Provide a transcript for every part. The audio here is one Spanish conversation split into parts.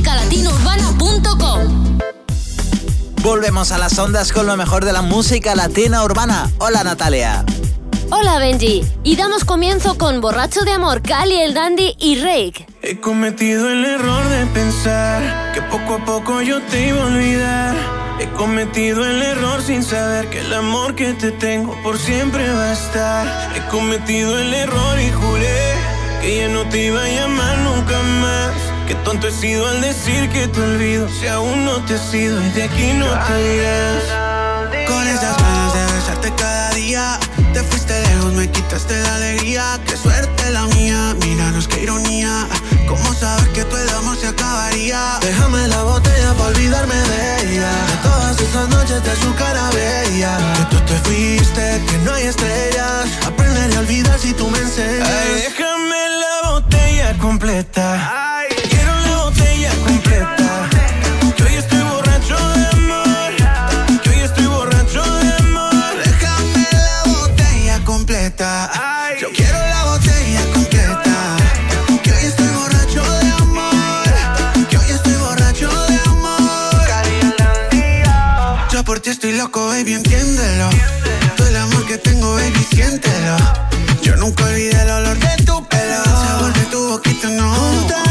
musicalatinourbana.com. Volvemos a las ondas con lo mejor de la música latina urbana. Hola Natalia. Hola Benji. Y damos comienzo con Borracho de Amor, Cali, el Dandy y Rake. He cometido el error de pensar que poco a poco yo te iba a olvidar. He cometido el error sin saber que el amor que te tengo por siempre va a estar. He cometido el error y juré que ya no te iba a llamar nunca más. Qué tonto he sido al decir que te olvido. Si aún no te has ido y de aquí no te irás. Con esas ganas de besarte cada día Te fuiste lejos, me quitaste la alegría. Qué suerte la mía, míranos qué ironía. ¿Cómo sabes que tu amor se acabaría? Déjame la botella para olvidarme de ella. De todas esas noches de su cara bella. Que tú te fuiste, que no hay estrellas. Aprenderé a olvidar si tú me enseñas. Ay, déjame la botella completa. Estoy loco, baby, entiéndelo. Todo el amor que tengo, baby, siéntelo. Yo nunca olvidé el olor de tu pelo. El sabor de tu boquita, no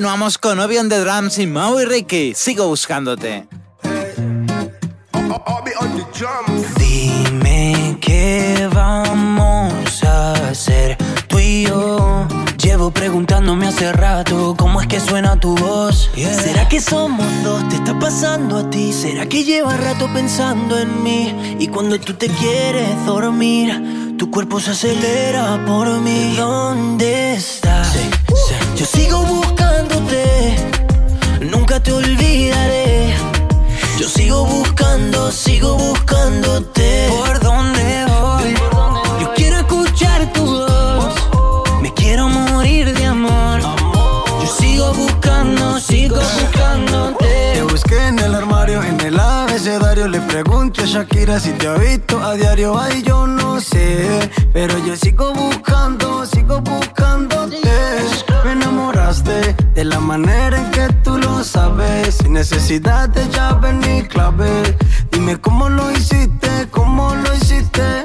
Continuamos con Obi on the Drums y Mau y Ricky. Sigo buscándote. Dime qué vamos a hacer tú y yo. Llevo preguntándome hace rato cómo es que suena tu voz. ¿Será que somos dos? ¿Te está pasando a ti? ¿Será que llevas rato pensando en mí? Y cuando tú te quieres dormir, tu cuerpo se acelera por mí. ¿Dónde estás? Yo sigo nunca te olvidaré. Yo sigo buscando, sigo buscándote. ¿Por dónde voy? Yo quiero escuchar tu voz. Me quiero morir de amor. Yo sigo buscando, sigo buscándote. Te busqué en el armario, en el abecedario. Le pregunto a Shakira si te ha visto a diario. Ay, yo no sé, pero yo sigo buscando, sigo buscándote. De la manera en que tú lo sabes. Sin necesidad de llave ni clave. Dime cómo lo hiciste, cómo lo hiciste.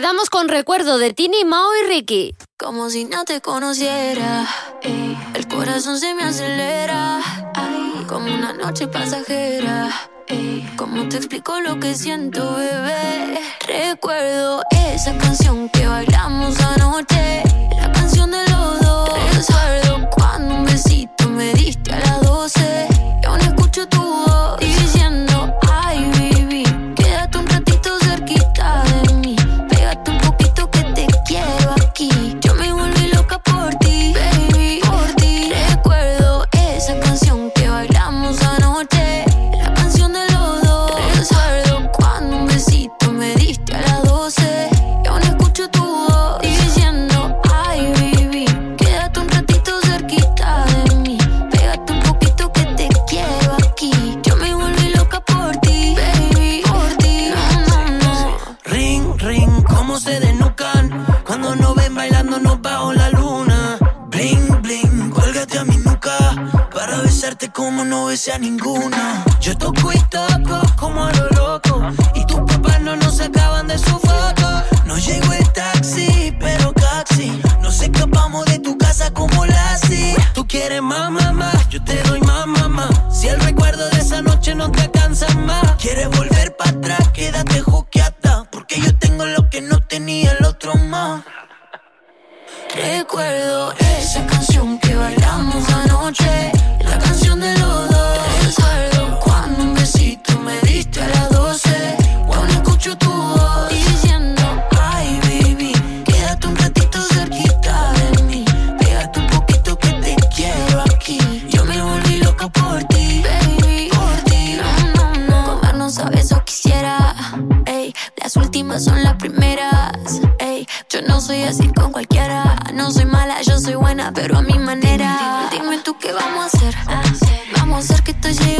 quedamos con recuerdo de Tini, Mao y Ricky. Como si no te conociera. ey. El corazón se me acelera. Ay, como una noche pasajera. ey. ¿Cómo te explico lo que siento, bebé? Recuerdo esa canción que bailamos anoche. La canción de los dos. Recuerdo cuando un besito me diste a las 12. Como no besé a ninguna. Yo toco y toco como a lo loco y tus papás no nos sacaban de su foto. No llegó el taxi, pero taxi. Nos escapamos de tu casa como Lassie. Tú quieres más, mamá, yo te doy más, mamá. Si el recuerdo de esa noche no te cansa más, quieres volver para atrás, quédate juqueata. Porque yo tengo lo que no tenía el otro más. Recuerdo esa canción que bailamos anoche, diste a las 12. Cuando escucho tu voz diciendo, ay, baby, quédate un ratito cerquita de mí. Pégate un poquito que te quiero aquí. Yo me volví loca por ti, baby, por ti. No, no, no. Comernos a besos quisiera, ey. Las últimas son las primeras, ey. Yo no soy así con cualquiera. No soy mala, yo soy buena, pero a mi manera. Dime tú qué vamos a hacer. Vamos a hacer que esto llegue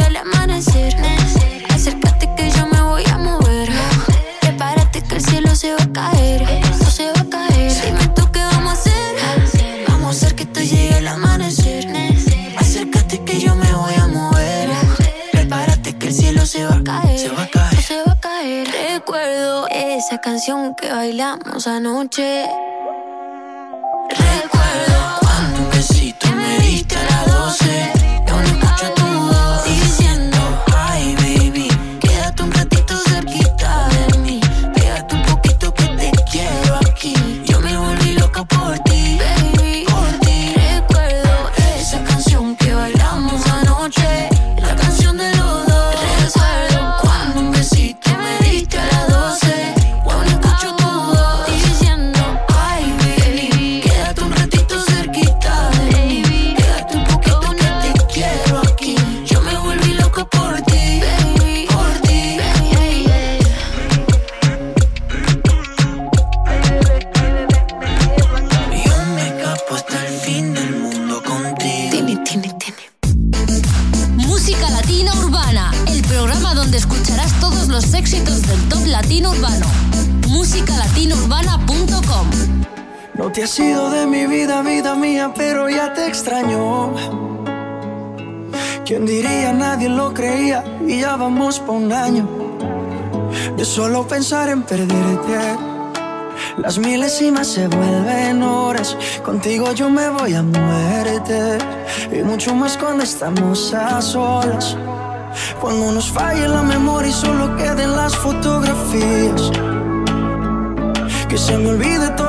canción que bailamos anoche. Recuerdo Cuando un besito me diste a las 12 Te has ido de mi vida, vida mía, pero ya te extraño. ¿Quién diría? Nadie lo creía y ya vamos por un año. De solo pensar en perderte. Las milésimas se vuelven horas. Contigo yo me voy a muerte. Y mucho más cuando estamos a solas. Cuando nos falle la memoria y solo queden las fotografías. Que se me olvide todo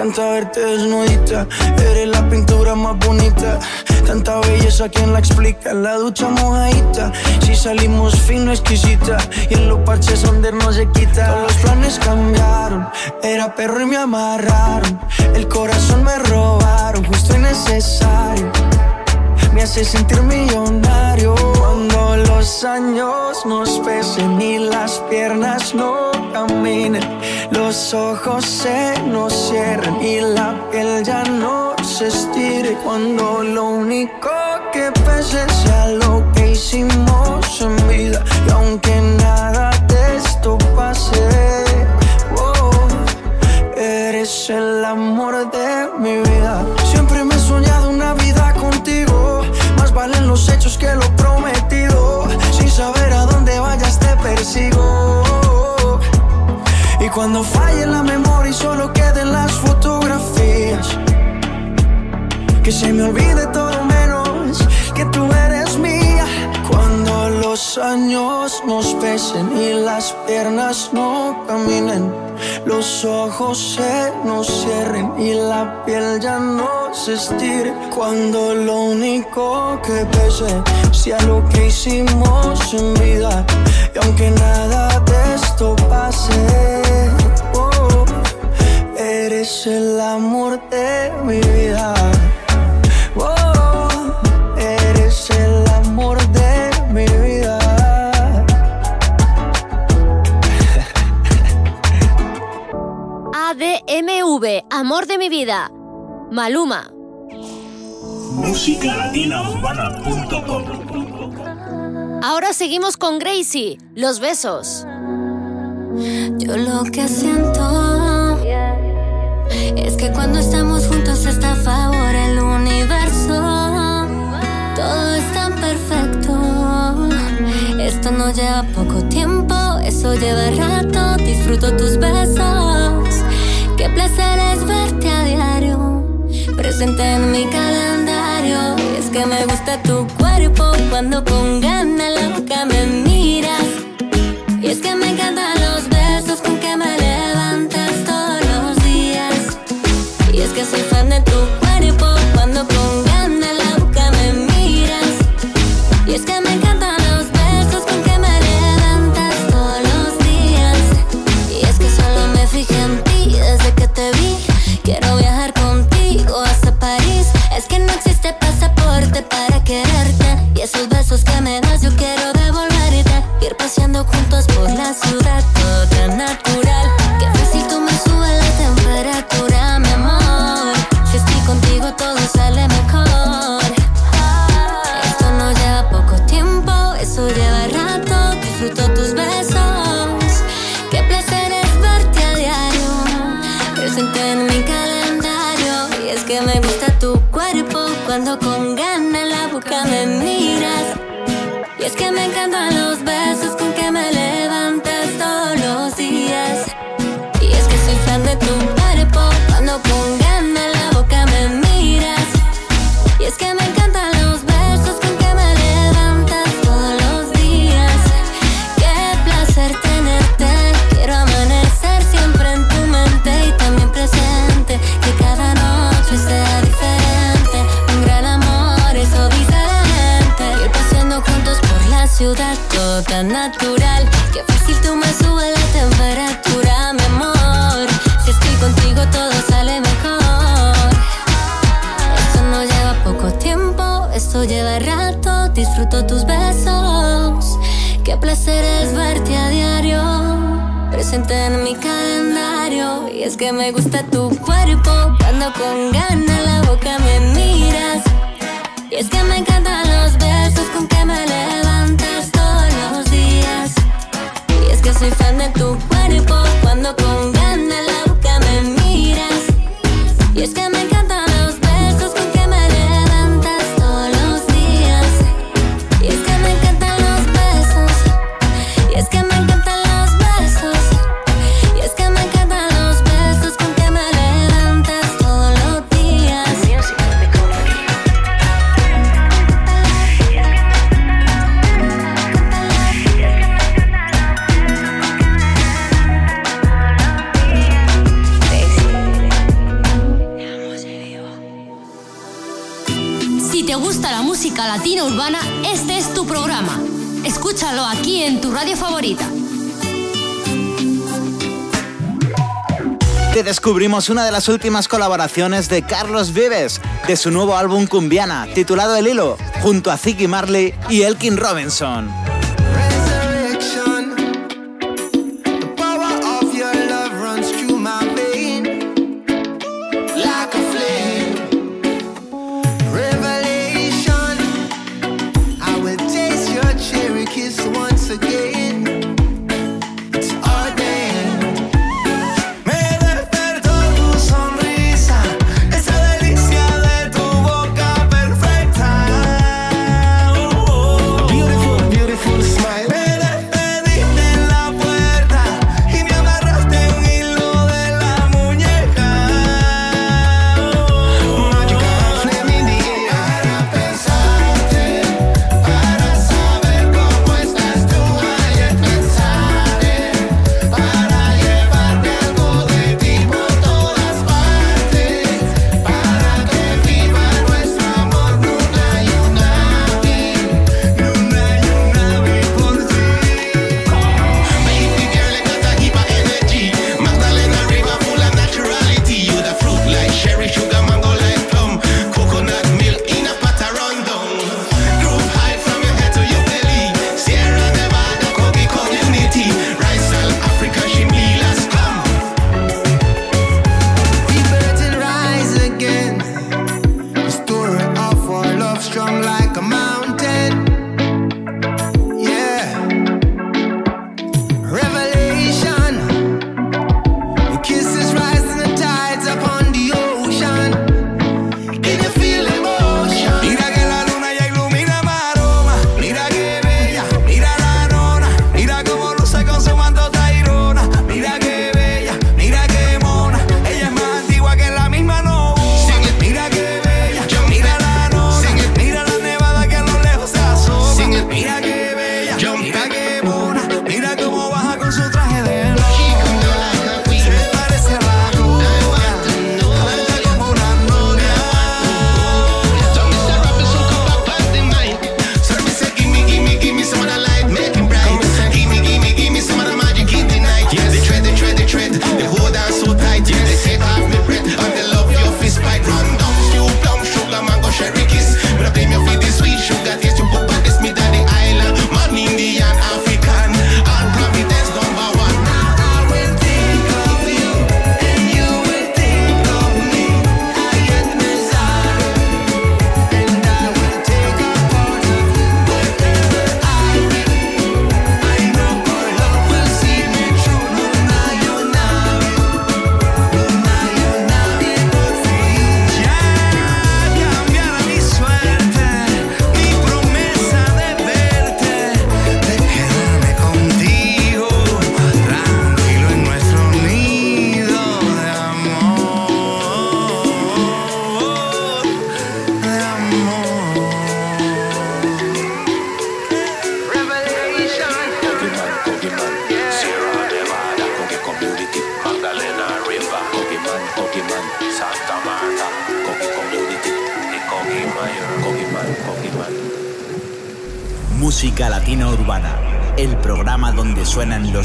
Encanta verte desnudita. Eres la pintura más bonita. Tanta belleza, ¿quién la explica? La ducha mojadita. Si salimos fino, exquisita. Y en los parches donde no se quita. Los planes cambiaron. Era perro y me amarraron. El corazón me robaron, justo y necesario me hace sentir millonario. Cuando los años nos pesen y las piernas no caminen, los ojos se nos cierren y la piel ya no se estire. Cuando lo único que pese sea lo que hicimos en vida, y aunque nada de esto pase, oh, eres el amor de mi vida. Siempre me he soñado una vida contigo valen los hechos que lo prometido. Sin saber a dónde vayas te persigo. Cuando falle la memoria y solo queden las fotografías. Que se me olvide todo menos que tú eres mía. Cuando los años nos pesen y las piernas no caminen los ojos se nos cierren y la piel ya no se estire. Cuando lo único que pese sea lo que hicimos en vida. Y aunque nada de esto pase, oh, eres el amor de mi vida. MV, Amor de mi vida. Maluma. Ahora seguimos con Gracie, Los Besos. Yo lo que siento es que cuando estamos juntos está a favor el universo. Todo es tan perfecto. Esto no lleva poco tiempo, eso lleva rato. Disfruto tus besos. Qué placer presente en mi calendario. Y es que me gusta tu cuerpo cuando con ganas la boca me miras. Y es que me encantan los besos con que me levantas todos los días. Y es que soy fan de tu cuerpo cuando con ganas la boca me miras. Y es que me existe pasaporte para quererte. Y esos besos que me das, yo quiero devolverte. Ir paseando juntos por la ciudad, natural. Qué fácil tú me subes la temperatura, mi amor. Si estoy contigo, todo sale mejor. Esto no lleva poco tiempo, esto lleva rato. Disfruto tus besos. Qué placer es verte a diario. presente en mi calendario. Y es que me gusta tu cuerpo, cuando con ganas la boca me miras. Y es que me encantan los besos con que me levantas. Y es que soy fan de tu cuerpo, cuando con ganas la boca me miras. Y es que me latina urbana, este es tu programa. Escúchalo aquí en tu radio favorita. Te descubrimos una de las últimas colaboraciones de Carlos Vives, de su nuevo álbum Cumbiana, titulado El Hilo, junto a Ziggy Marley y Elkin Robinson.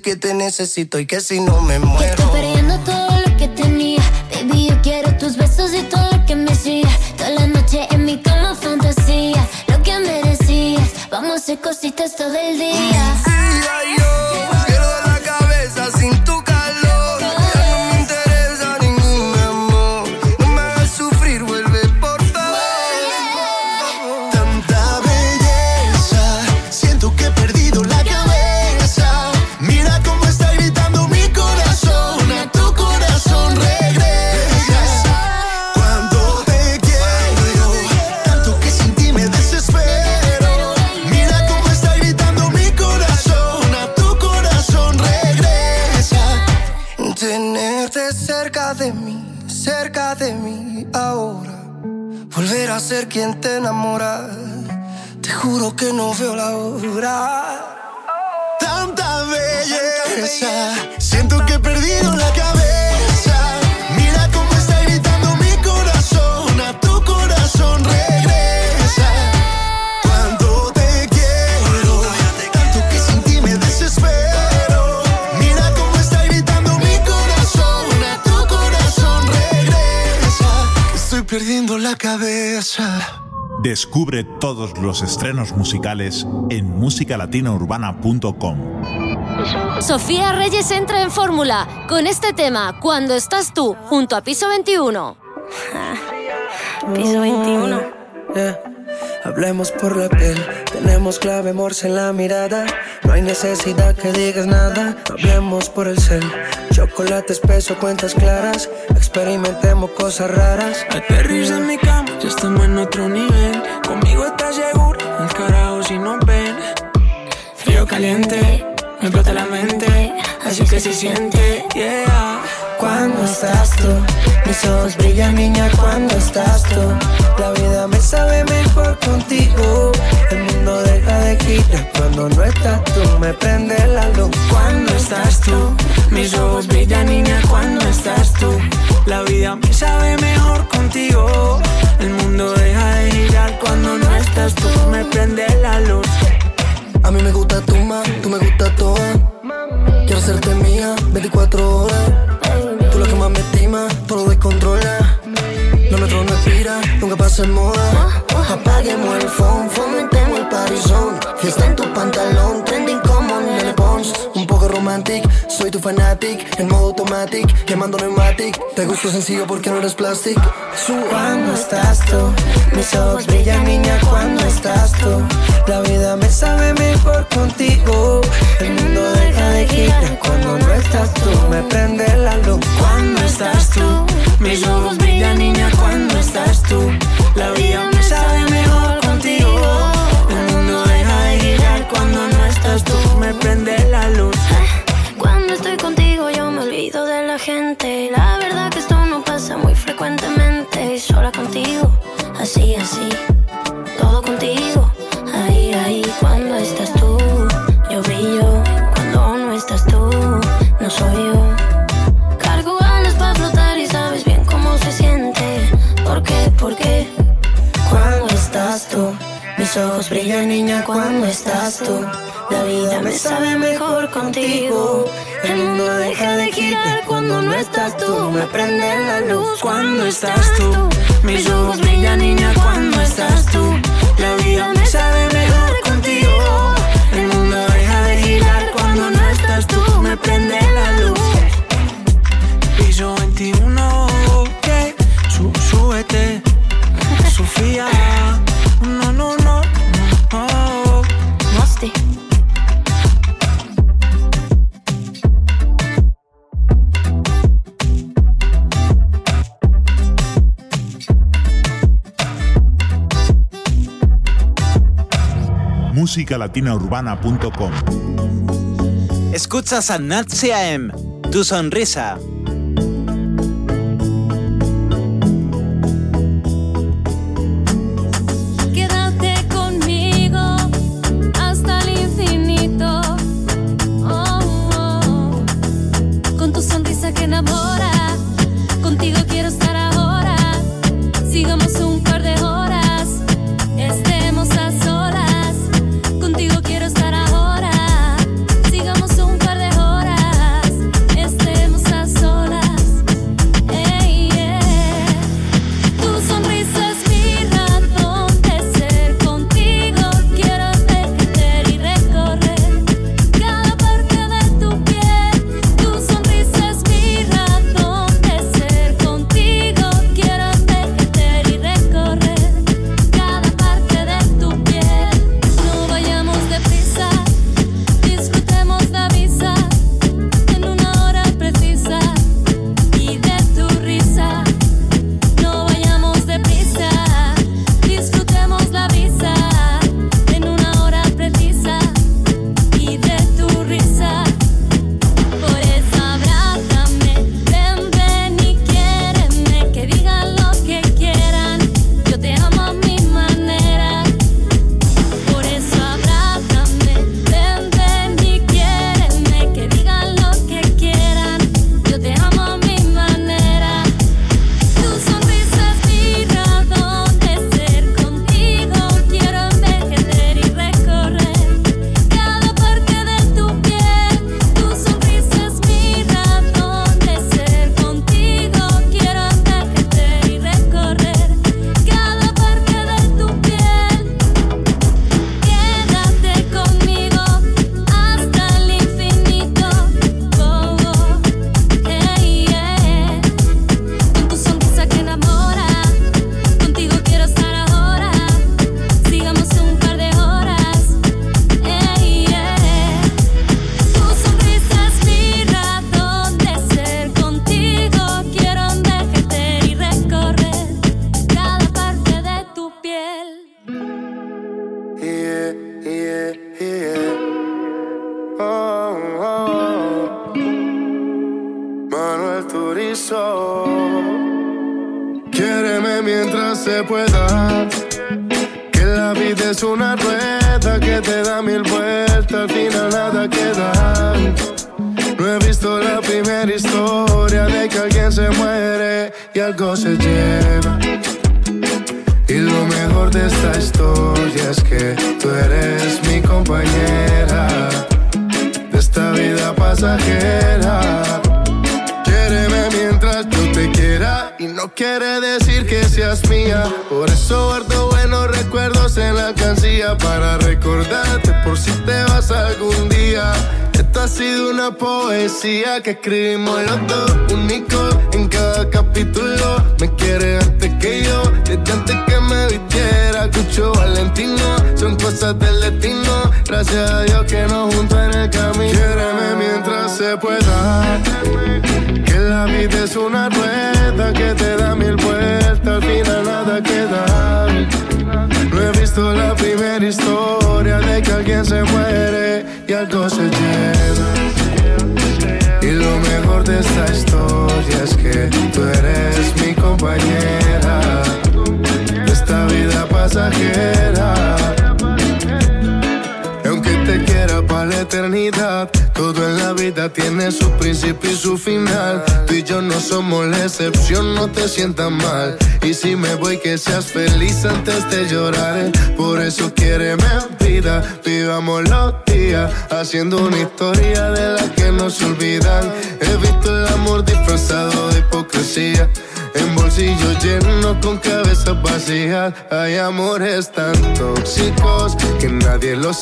que te necesito y que si no me muero. Los estrenos musicales en musicalatinaurbana.com. Sofía Reyes entra en fórmula con este tema Cuando estás tú junto a Piso 21. Piso 21. Yeah. Hablemos por la piel, tenemos clave morse en la mirada. No hay necesidad que digas nada. Hablemos por el cel, chocolate espeso, cuentas claras. Experimentemos cosas raras. Aterriza en mi cama, ya estamos en otro nivel. Conmigo estás seguro, el carajo si nos ven. Frío caliente, me explota la mente. Así que se siente, yeah. Cuando estás tú, mis ojos brillan, niña, cuando estás tú. La vida me sabe mejor contigo. El mundo deja de girar cuando no estás tú. Me prende la luz Cuando estás tú, mis ojos brillan, niña, cuando estás tú. La vida me sabe mejor contigo. El mundo deja de girar cuando no estás tú. Me prende la luz. A mí me gusta tu más, tú me gusta toda. Quiero hacerte mía 24 horas. Tú la que más me estima, todo lo descontrola. Lo nuestro no expira, nunca pasa en moda. Apaguemos el phone, fomentemos el parizón. Fiesta en tu pantalón, trending como Nene Pons. Un poco romantic, soy tu fanatic. En modo automatic, quemando pneumatic. Te gusto sencillo porque no eres plastic. Cuando estás tú, mis ojos brillan, niña, cuando estás tú. La vida me sabe mejor contigo. El mundo deja de girar cuando no estás tú. Me prende la luz Cuando estás tú, mis ojos brillan, niña, cuando estás tú. La vida me sabe mejor contigo. El mundo deja de girar cuando no estás tú. Me prende la luz. Cuando estoy contigo yo me olvido de la gente. La verdad que esto no pasa muy frecuentemente. Sola contigo, así, así. Todo contigo, Tus ojos brillan, niña, cuando estás tú. La vida me sabe mejor contigo. El mundo deja de girar cuando no estás tú. Me prende la luz cuando estás tú. Mis ojos brillan, niña, cuando estás tú. La vida me sabe mejor contigo. El mundo deja de girar cuando no estás tú. Me prende musicalatinaurbana.com. Escuchas a Nat CAM, tu sonrisa.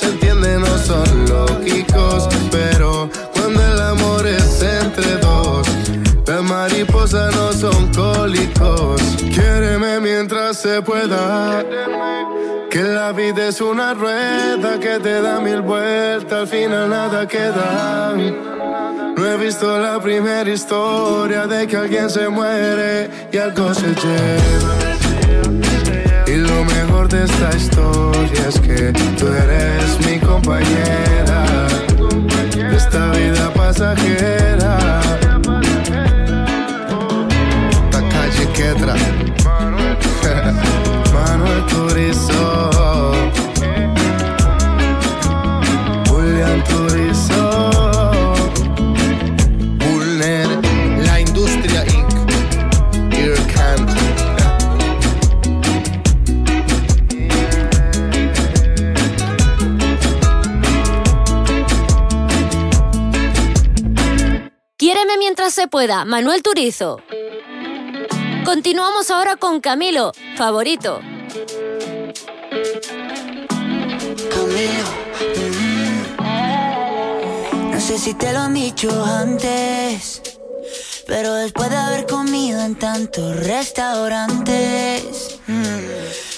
Los entiende, no son lógicos Pero cuando el amor es entre dos las mariposas no son cólicos. Quiéreme mientras se pueda. Que la vida es una rueda que te da mil vueltas, al final nada queda. No he visto la primera historia de que alguien se muere y algo se lleva. Esta historia es que tú eres mi compañera. Esta vida pasajera Ketra. Manuel Turizo. Se pueda, Manuel Turizo. Continuamos ahora con Camilo, favorito. Camilo. Mm. No sé si te lo han dicho antes, pero después de haber comido en tantos restaurantes, mm,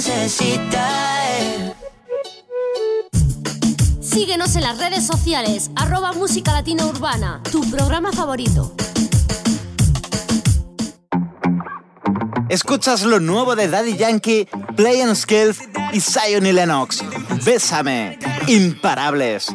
Tú necesitas. Síguenos en las redes sociales, arroba Música Latina Urbana, tu programa favorito. Escuchas lo nuevo de Daddy Yankee, Play and Skills y Zion y Lennox. Bésame, imparables.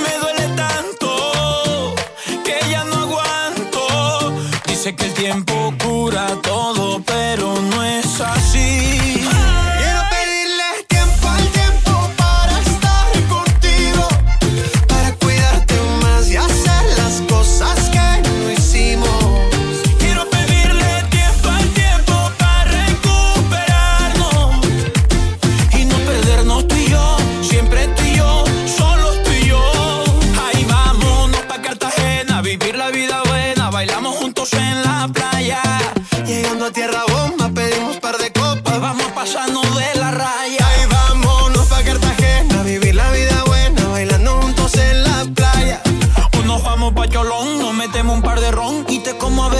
Sé que el tiempo cura todo, pero no es así.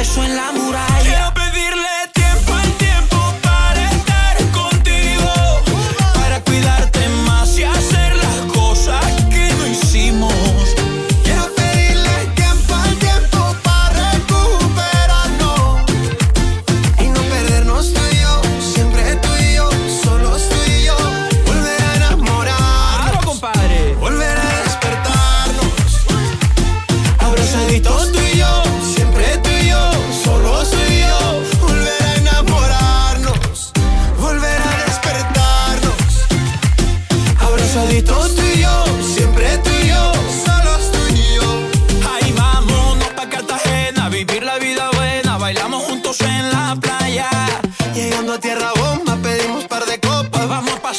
En la muralla.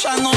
Chanel.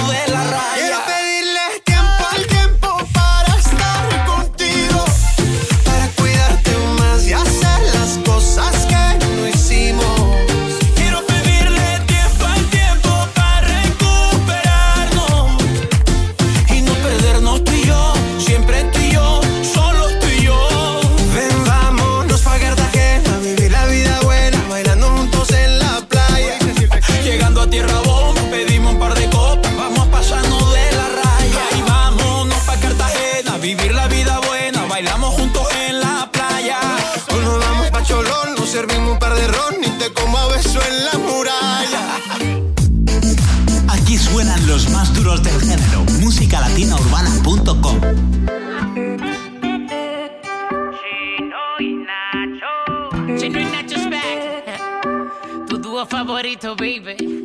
Chino y back. Tu dúo favorito, baby.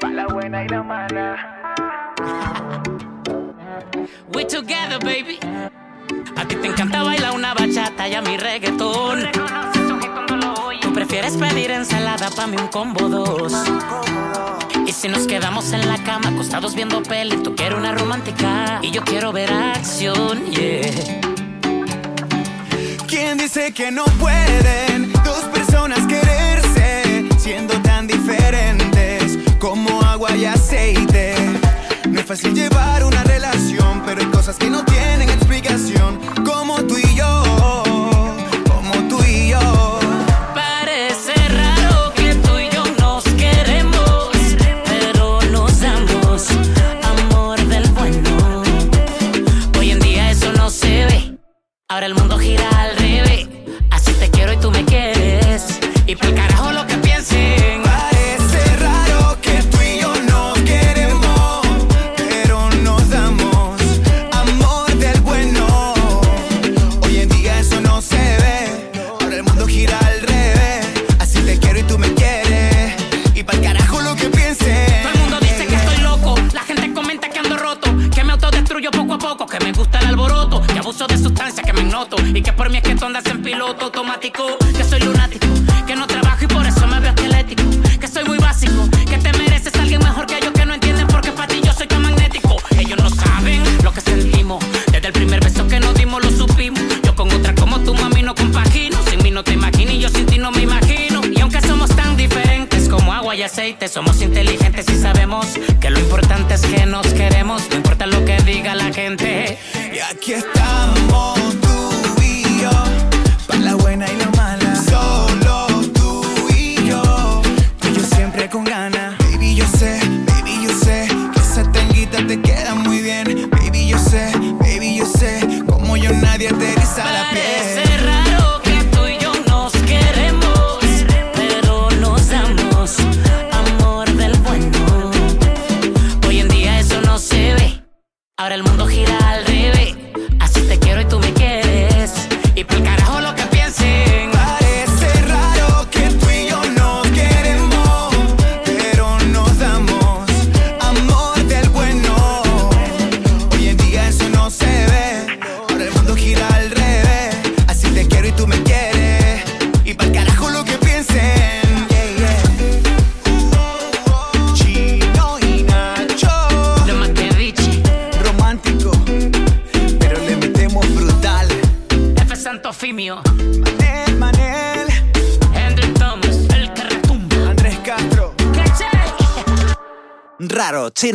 Para la buena y la mala. We together, baby. A ti te encanta bailar una bachata y a mi reggaetón. Tú prefieres pedir ensalada pa' mí un combo dos. Y si nos quedamos en la cama acostados viendo peli, tú quieres una romántica y yo quiero ver acción, yeah. ¿Quién dice que no pueden dos personas quererse siendo tan diferentes como agua y aceite? No es fácil llevar una relación, pero hay cosas que no tienen explicación, como tú y yo, como tú y yo. Parece raro que tú y yo nos queremos, pero nos damos amor del bueno. Hoy en día eso no se ve, ahora el mundo gira.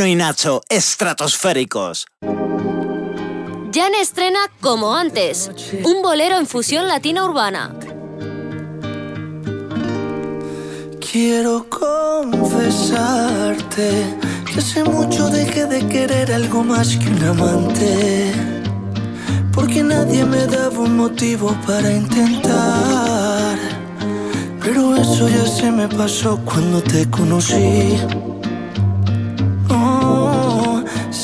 Y Nacho, estratosféricos. Jan estrena Como antes, un bolero en fusión latina urbana. Quiero confesarte que hace mucho dejé de querer algo más que un amante, porque nadie me daba un motivo para intentar. Pero eso ya se me pasó cuando te conocí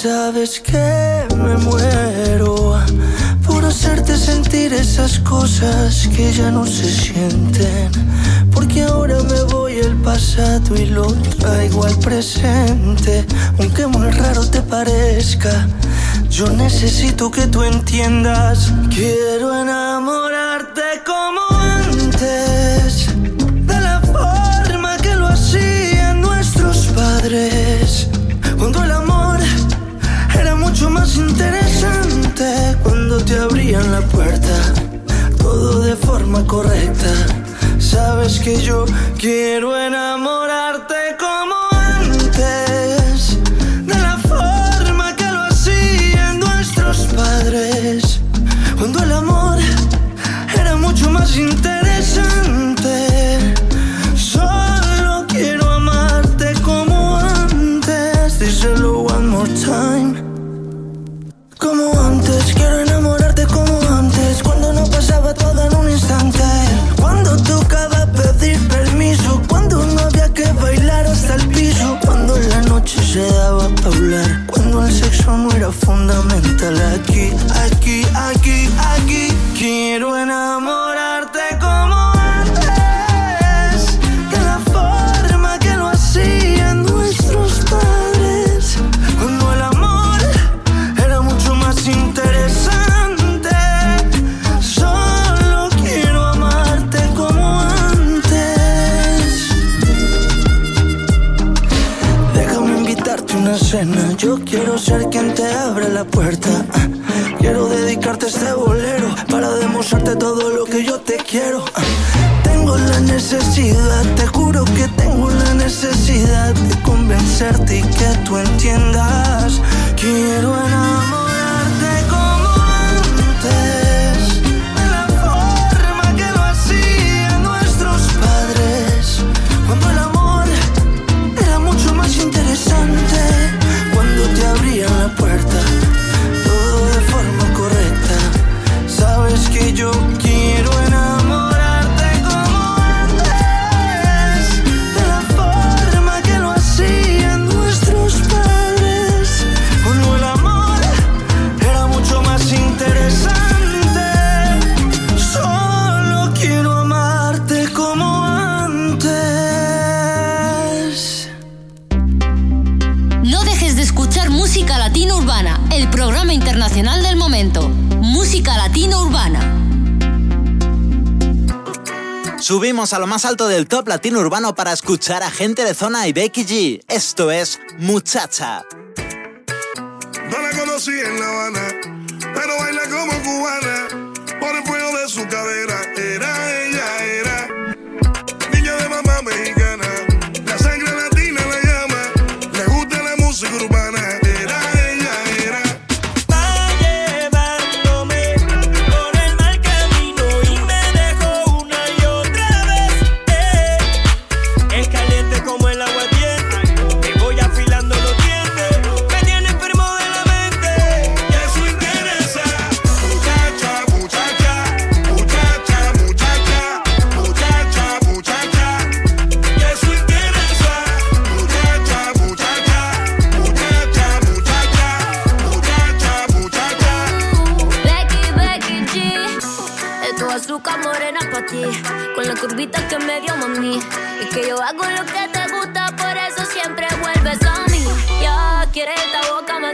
sabes que me muero por hacerte sentir esas cosas que ya no se sienten. Porque ahora me voy al pasado y lo traigo al presente. Aunque muy raro te parezca, yo necesito que tú entiendas. Quiero enamorarte como en la puerta, todo de forma correcta. Sabes que yo quiero enamorarte como antes, de la forma que lo hacían nuestros padres, cuando el amor era mucho más intenso se daba a hablar. Cuando el sexo no era fundamental Aquí, aquí, aquí, aquí Quiero enamorarte quiero ser quien te abre la puerta. Quiero dedicarte este bolero para demostrarte todo lo que yo te quiero. Tengo la necesidad, te juro que tengo la necesidad de convencerte y que tú entiendas. Quiero enamorarte Subimos a lo más alto del top latino urbano para escuchar a gente de zona y Becky G. Esto es Muchacha. No la conocí en La Habana, pero baila como cubana. Por el fuego de su cadera, era ella, era niña de mamá mexicana. Con la curvita que me dio mami. Y que yo hago lo que te gusta, por eso siempre vuelves a mí. Ya quieres esta boca magnética.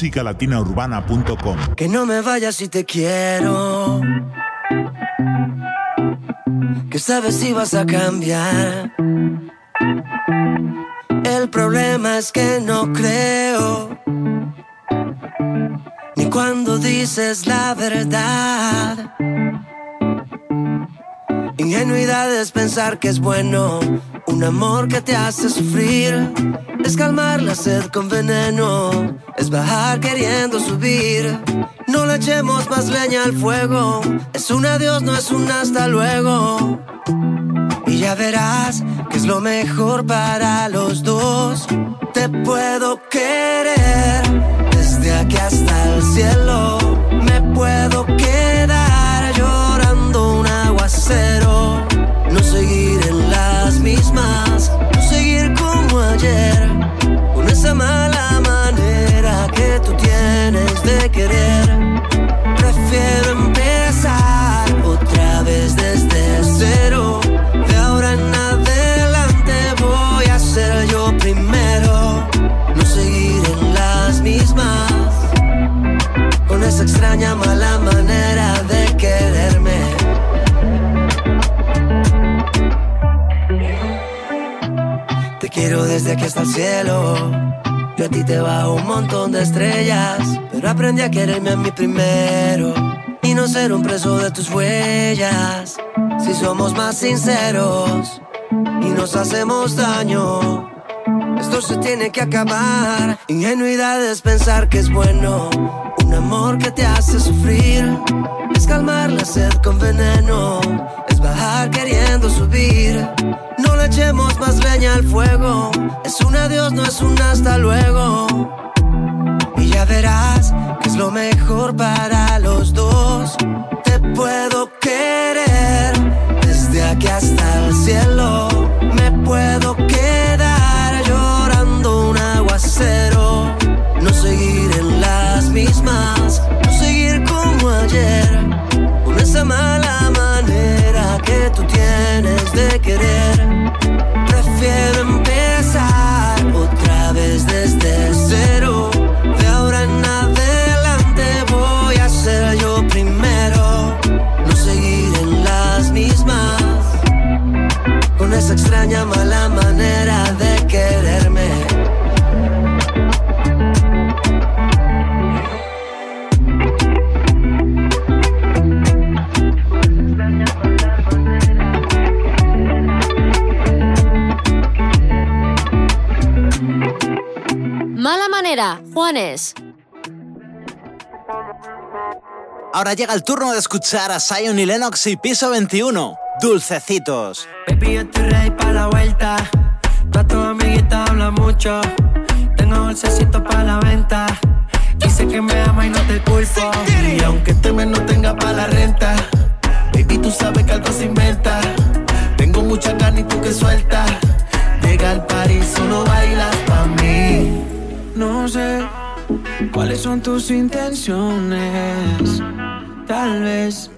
musicalatinaurbana.com. Que no me vayas si te quiero. Que sabes si vas a cambiar. El problema es que no creo. Ni cuando dices la verdad. Ingenuidad es pensar que es bueno. Un amor que te hace sufrir. Es calmar la sed con veneno. Bajar queriendo subir. No le echemos más leña al fuego. Es un adiós, no es un hasta luego. Y ya verás que es lo mejor para los dos. Te puedo querer desde aquí hasta el cielo. De querer. Prefiero empezar otra vez desde cero. De ahora en adelante voy a ser yo primero. No seguir en las mismas. Con esa extraña mala manera de quererme. Te quiero desde aquí hasta el cielo. Yo a ti te bajo un montón de estrellas. Pero aprendí a quererme a mí primero. Y no ser un preso de tus huellas. Si somos más sinceros y nos hacemos daño. Esto se tiene que acabar. Ingenuidad es pensar que es bueno. Un amor que te hace sufrir. Es calmar la sed con veneno. Queriendo subir. No le echemos más leña al fuego. Es un adiós, no es un hasta luego. Y ya verás que es lo mejor para los dos. Te puedo querer desde aquí hasta el cielo. Me puedo quedar llorando un aguacero. No seguir en las mismas, no seguir como ayer. Esa mala manera que tú tienes de querer. Prefiero empezar otra vez desde cero. De ahora en adelante voy a ser yo primero. No seguir en las mismas. Con esa extraña mala manera Juanes. Ahora llega el turno de escuchar a Zion y Lennox y Piso 21. Dulcecitos. Baby, yo estoy ready para la vuelta. Toda tu amiguita habla mucho. Tengo dulcecito para la venta. Dice que me ama y no te culpo. Y aunque este mes no tenga para la renta, baby, tú sabes que algo se inventa. Tengo mucha carne y tú que suelta. Llega al party, solo bailas pa' mí. No sé cuáles son tus intenciones. Tal vez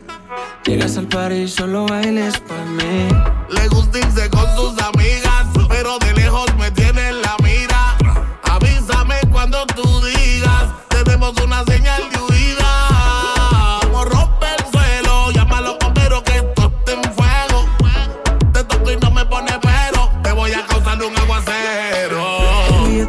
llegas al party y solo bailes por mí. Le gusta irse con sus amigas, pero de lejos me tiene en la mira. Avísame cuando tú digas, tenemos una señal de huida. Como rompe el suelo, llama a los bomberos que esto en fuego. Te toco y no me pone pero, te voy a causar un aguacero. Yo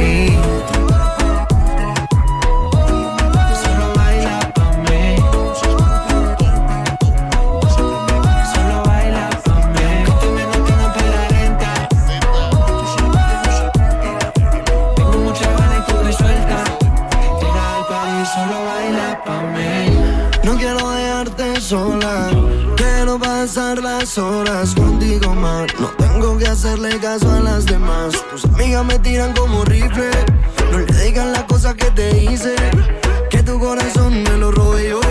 Hacerle caso a las demás. Tus amigas me tiran como rifle. No le digan las cosas que te hice. Que tu corazón me lo robe yo.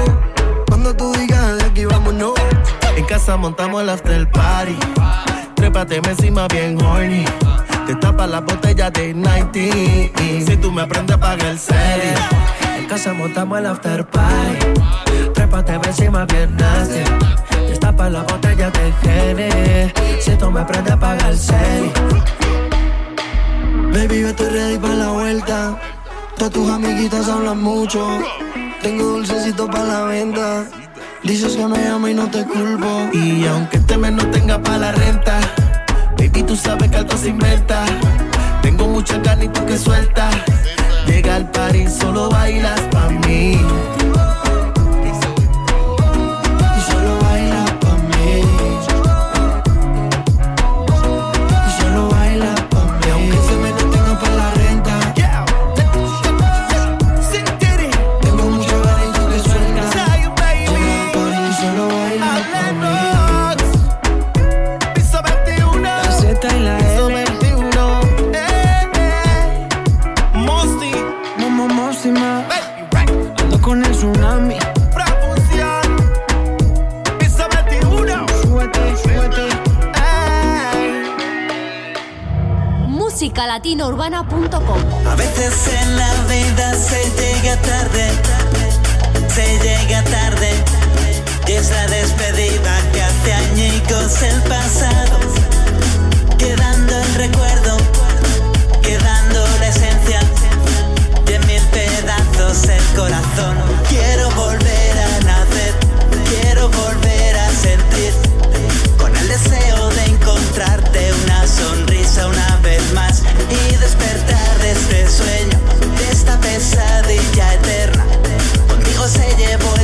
Cuando tú digas de aquí vámonos. En casa montamos el after party. Trépate encima bien horny. Te tapa la botella de 90. Si tú me aprendes, paga el serie. Casa montamos el after party. Trépate encima bien nasty. Destapa la botella de Gene. Si tú me aprendes, paga el serie. Baby, yo estoy ready para la vuelta. Todas tus amiguitas hablan mucho. Tengo dulcecito para la venta. Dices que me amo y no te culpo. Y aunque este mes no tenga para la renta, baby, tú sabes que algo se inventa. Tengo muchas ganas y tú que sueltas. Llega al party, solo bailas pa' mí. A veces en la vida se llega tarde, se llega tarde. Y es la despedida que hace añicos el pasado. Quedando el recuerdo, quedando la esencia. Y en mil pedazos el corazón. Quiero volver a nacer, quiero volver a sentir. Este sueño, esta pesadilla eterna. Contigo se llevó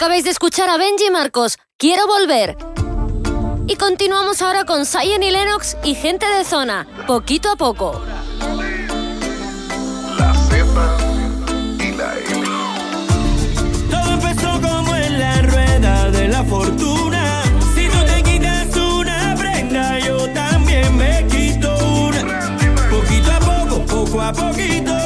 Acabáis de escuchar a Benji Marcos, Quiero volver. Y continuamos ahora con Cyan y Lennox y gente de zona, poquito a poco. La Z y la L. Todo empezó como en la rueda de la fortuna. Si tú te quitas una prenda, yo también me quito una. Poquito a poco, poco a poquito,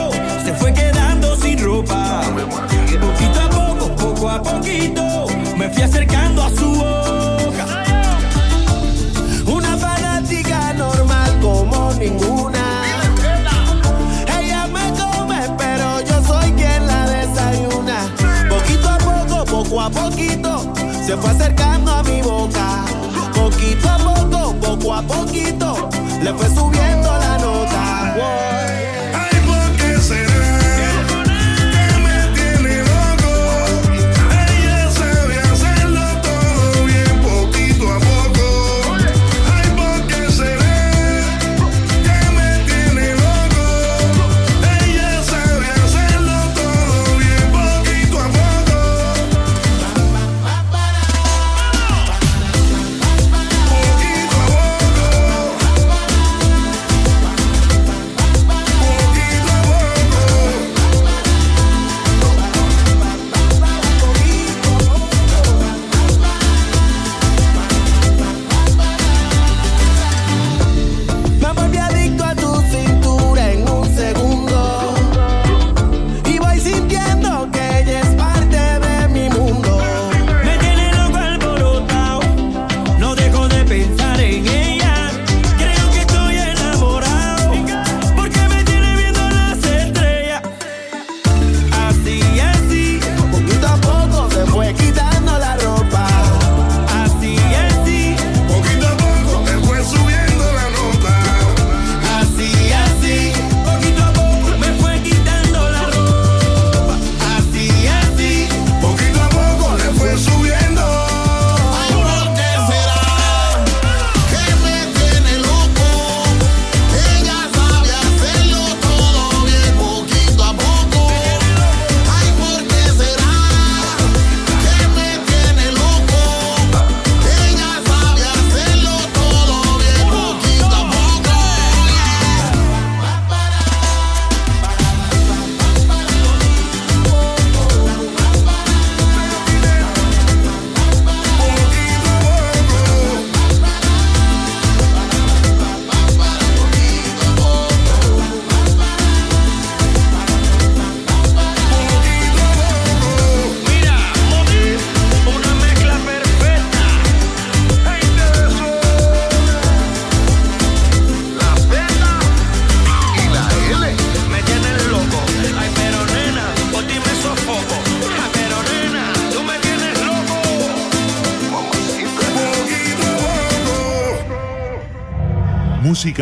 se fue acercando a mi boca. Poquito a poco, poco a poquito, le fue subiendo la nota.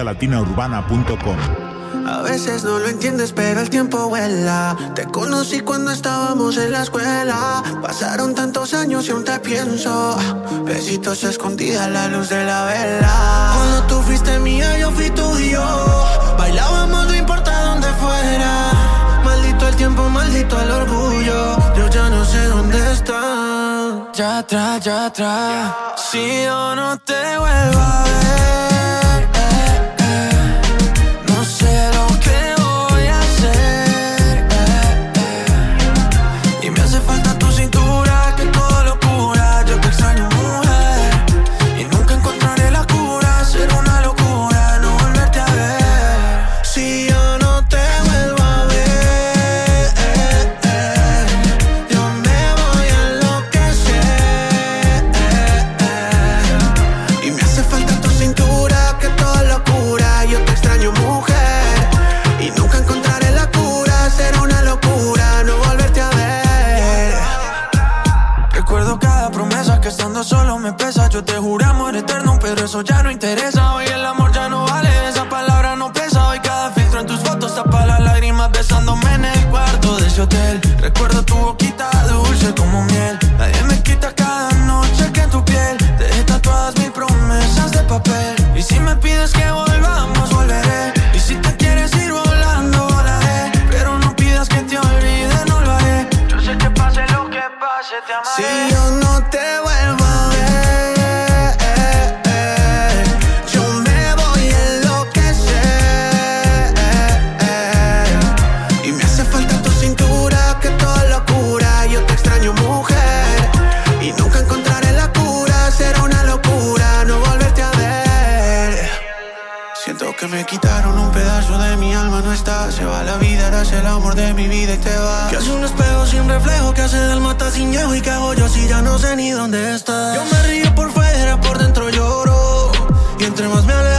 musicalatinaurbana.com. A veces no lo entiendes, pero el tiempo vuela. Te conocí cuando estábamos en la escuela. Pasaron tantos años y aún te pienso. Besitos escondidas a la luz de la vela. Cuando tú fuiste mía, yo fui tuyo. Bailábamos, no importa dónde fuera. Maldito el tiempo, maldito el orgullo. Yo ya no sé dónde está. Ya atrás, ya atrás. Si yo no te vuelvo a ver. se delmata sin ñejo y qué hago yo si ya no sé ni dónde estás. Yo me río por fuera, por dentro lloro. Y entre más me alegro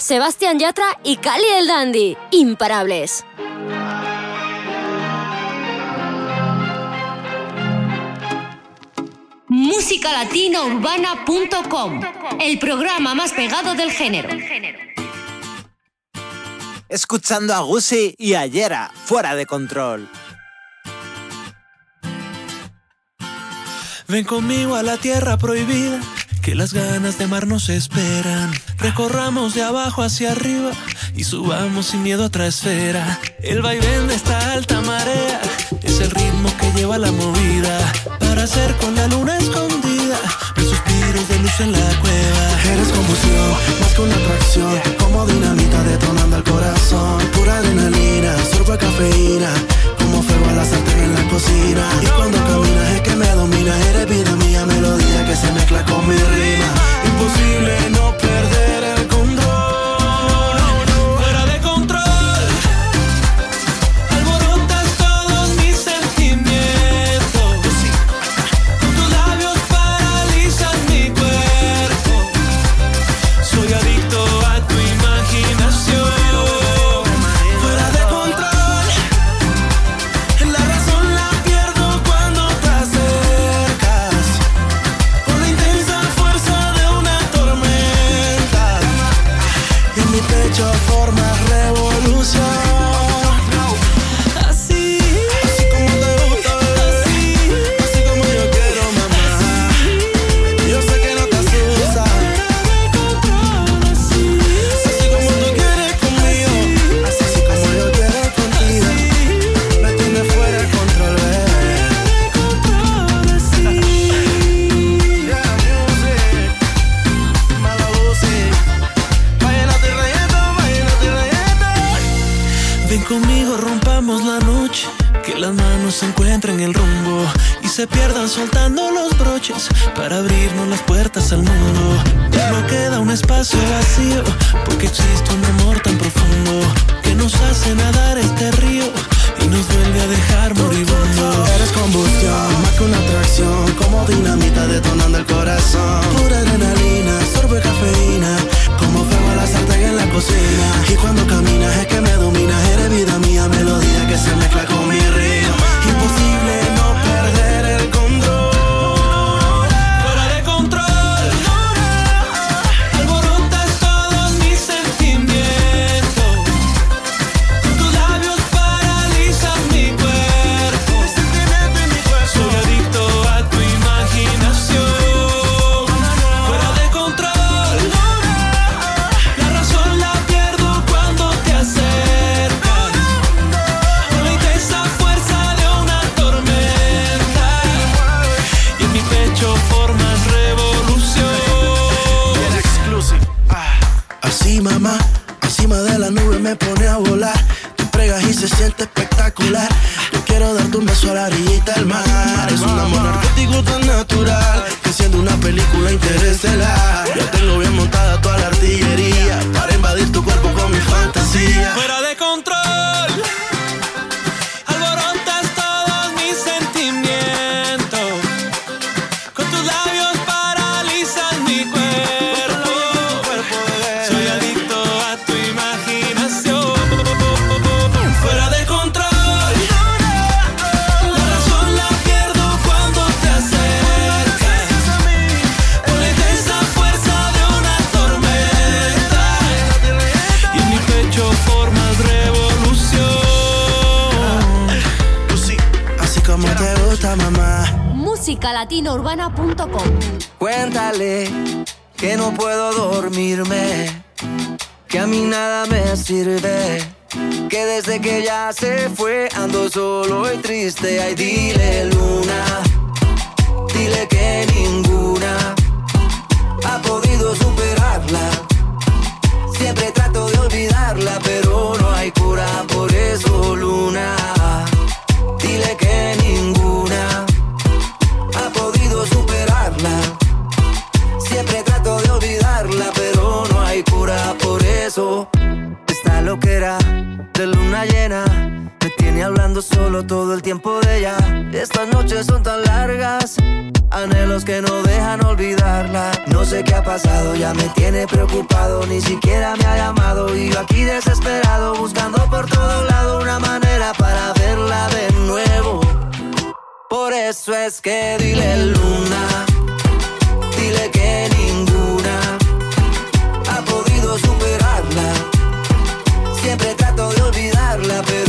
Sebastián Yatra y Cali el Dandy. Imparables. Música Latina Urbana.com, el programa más pegado del género. Escuchando a Gusi y a Yera, fuera de control. Ven conmigo a la tierra prohibida que las ganas de amar nos esperan. Recorramos de abajo hacia arriba y subamos sin miedo a otra esfera. El vaivén de esta alta marea es el ritmo que lleva la movida para hacer con la luna escondida los suspiros de luz en la cueva. Eres confusión, más que una atracción llena me tiene hablando solo todo el tiempo de ella. Estas noches son tan largas, anhelos que no dejan olvidarla. No sé qué ha pasado, ya me tiene preocupado, ni siquiera me ha llamado. Y yo aquí desesperado, buscando por todo lado una manera para verla de nuevo. Por eso es que dile luna, dile que ninguna ha podido superarla. Siempre up.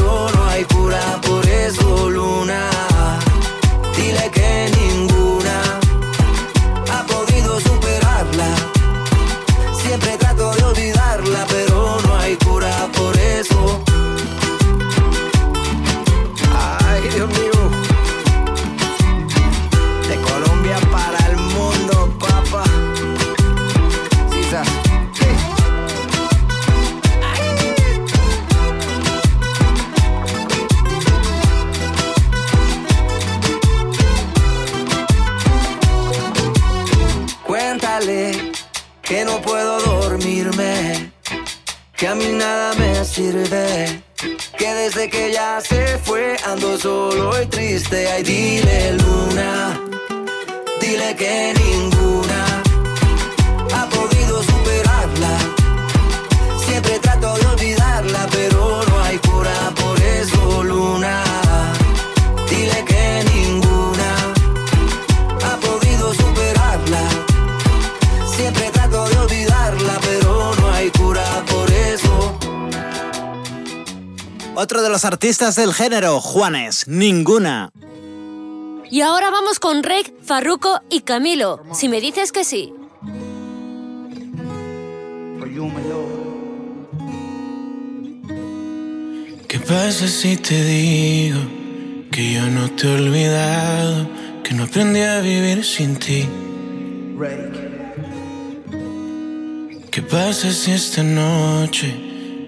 que a mí nada me sirve. Que desde que ya se fue ando solo y triste. Ay, dile luna, dile que ninguna ha podido superarla. Siempre trato de olvidarla, pero no Otro de los artistas del género, Juanes, ninguna. Y ahora vamos con Rick, Farruko y Camilo, si me dices que sí. ¿Qué pasa si te digo que yo no te he olvidado, que no aprendí a vivir sin ti? ¿Qué pasa si esta noche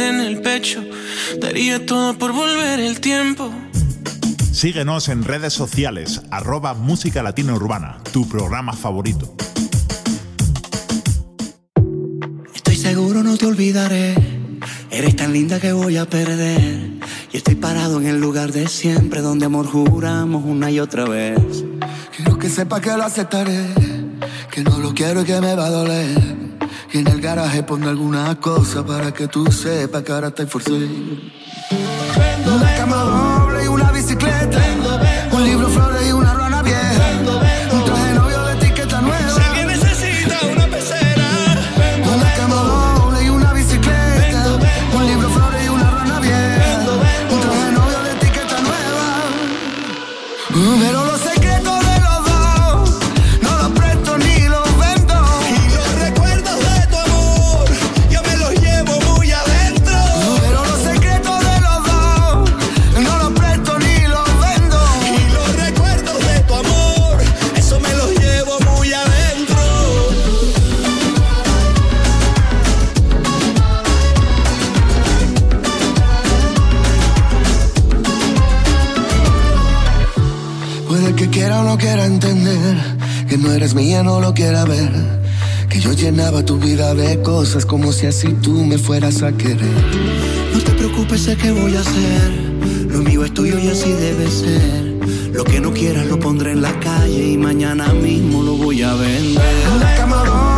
En el pecho, daría todo por volver el tiempo. Síguenos en redes sociales, arroba Música Latina Urbana, tu programa favorito. Estoy seguro no te olvidaré. Eres tan linda que voy a perder. Y estoy parado en el lugar de siempre, donde amor juramos una y otra vez. Quiero que sepa que lo aceptaré, que no lo quiero y que me va a doler. Y en el garaje pongo alguna cosa para que tú sepas que ahora estoy forzado. Una cama cosas como si así tú me fueras a querer. No te preocupes, sé que voy a hacer. Lo mío es tuyo y así debe ser. Lo que no quieras lo pondré en la calle y mañana mismo lo voy a vender.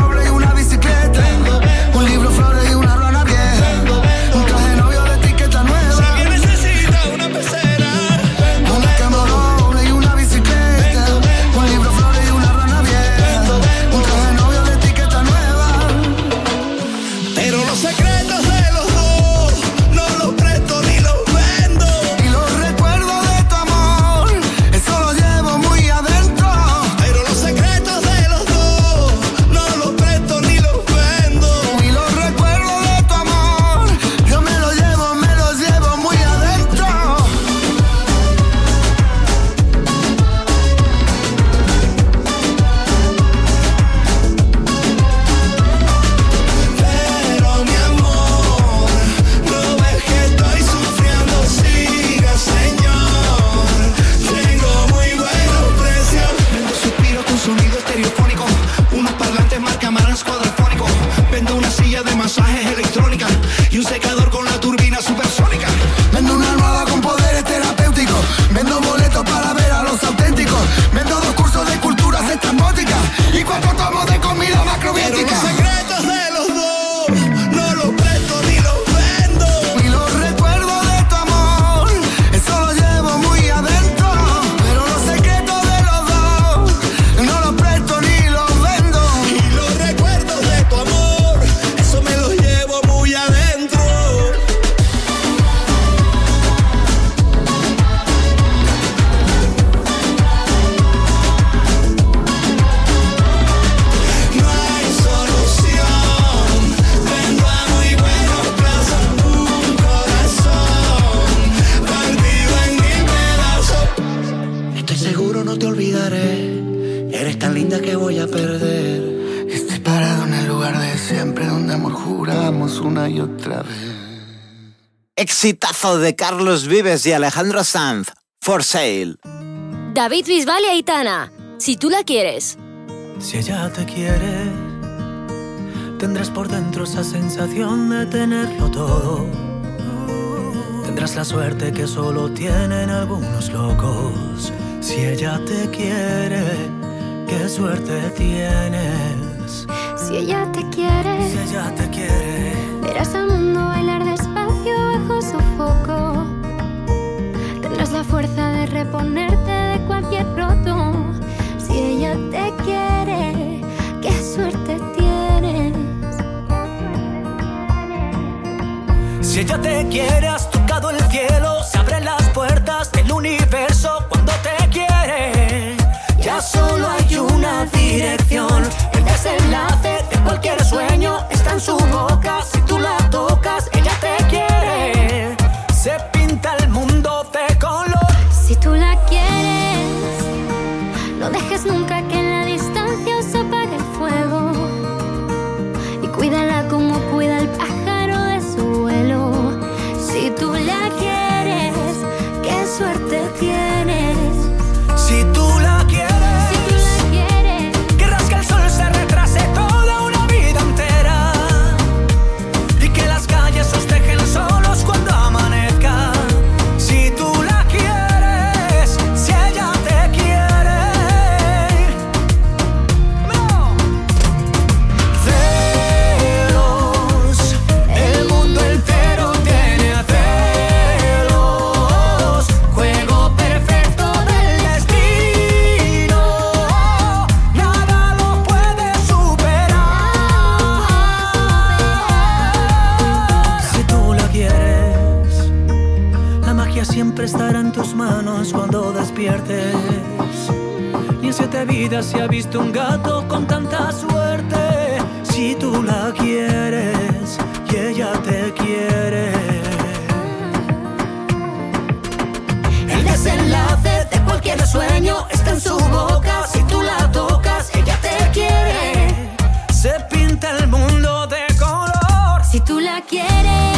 de Carlos Vives y Alejandro Sanz, For Sale. David Bisbal y Aitana, si tú la quieres. Si ella te quiere, tendrás por dentro esa sensación de tenerlo todo. Tendrás la suerte que solo tienen algunos locos. Si ella te quiere, qué suerte tienes. Si ella te quiere, si ella te quiere, verás al mundo bailar de fuerza de reponerte de cualquier roto. Si ella te quiere, qué suerte tienes. Si ella te quiere, has tocado el cielo. Se abren las puertas del universo cuando te quiere. Ya solo hay una dirección magia siempre estará en tus manos cuando despiertes. Ni en siete vidas se ha visto un gato con tanta suerte. Si tú la quieres y ella te quiere. El desenlace de cualquier sueño está en su boca. Si tú la tocas, ella te quiere. Se pinta el mundo de color. Si tú la quieres.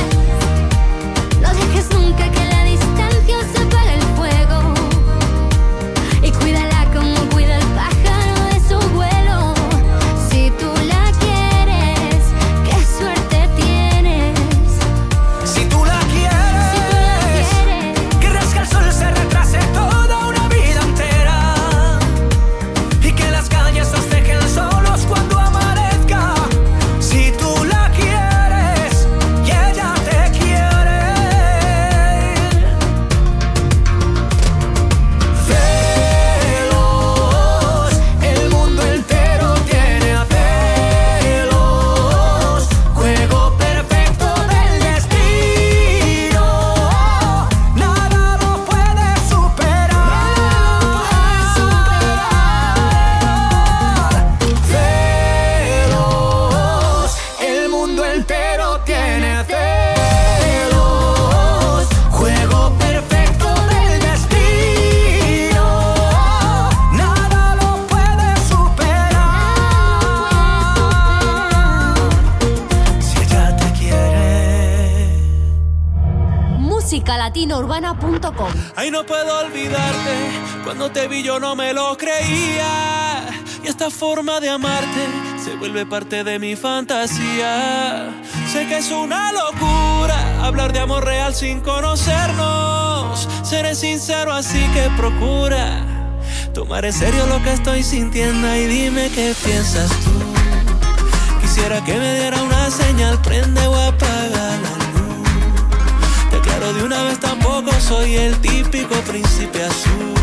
juana.com. Ay, no puedo olvidarte, cuando te vi yo no me lo creía. Y esta forma de amarte se vuelve parte de mi fantasía. Sé que es una locura hablar de amor real sin conocernos. Seré sincero, así que procura tomar en serio lo que estoy sintiendo y dime qué piensas tú. Quisiera que me diera una señal, prende o apaga de una vez, tampoco soy el típico príncipe azul.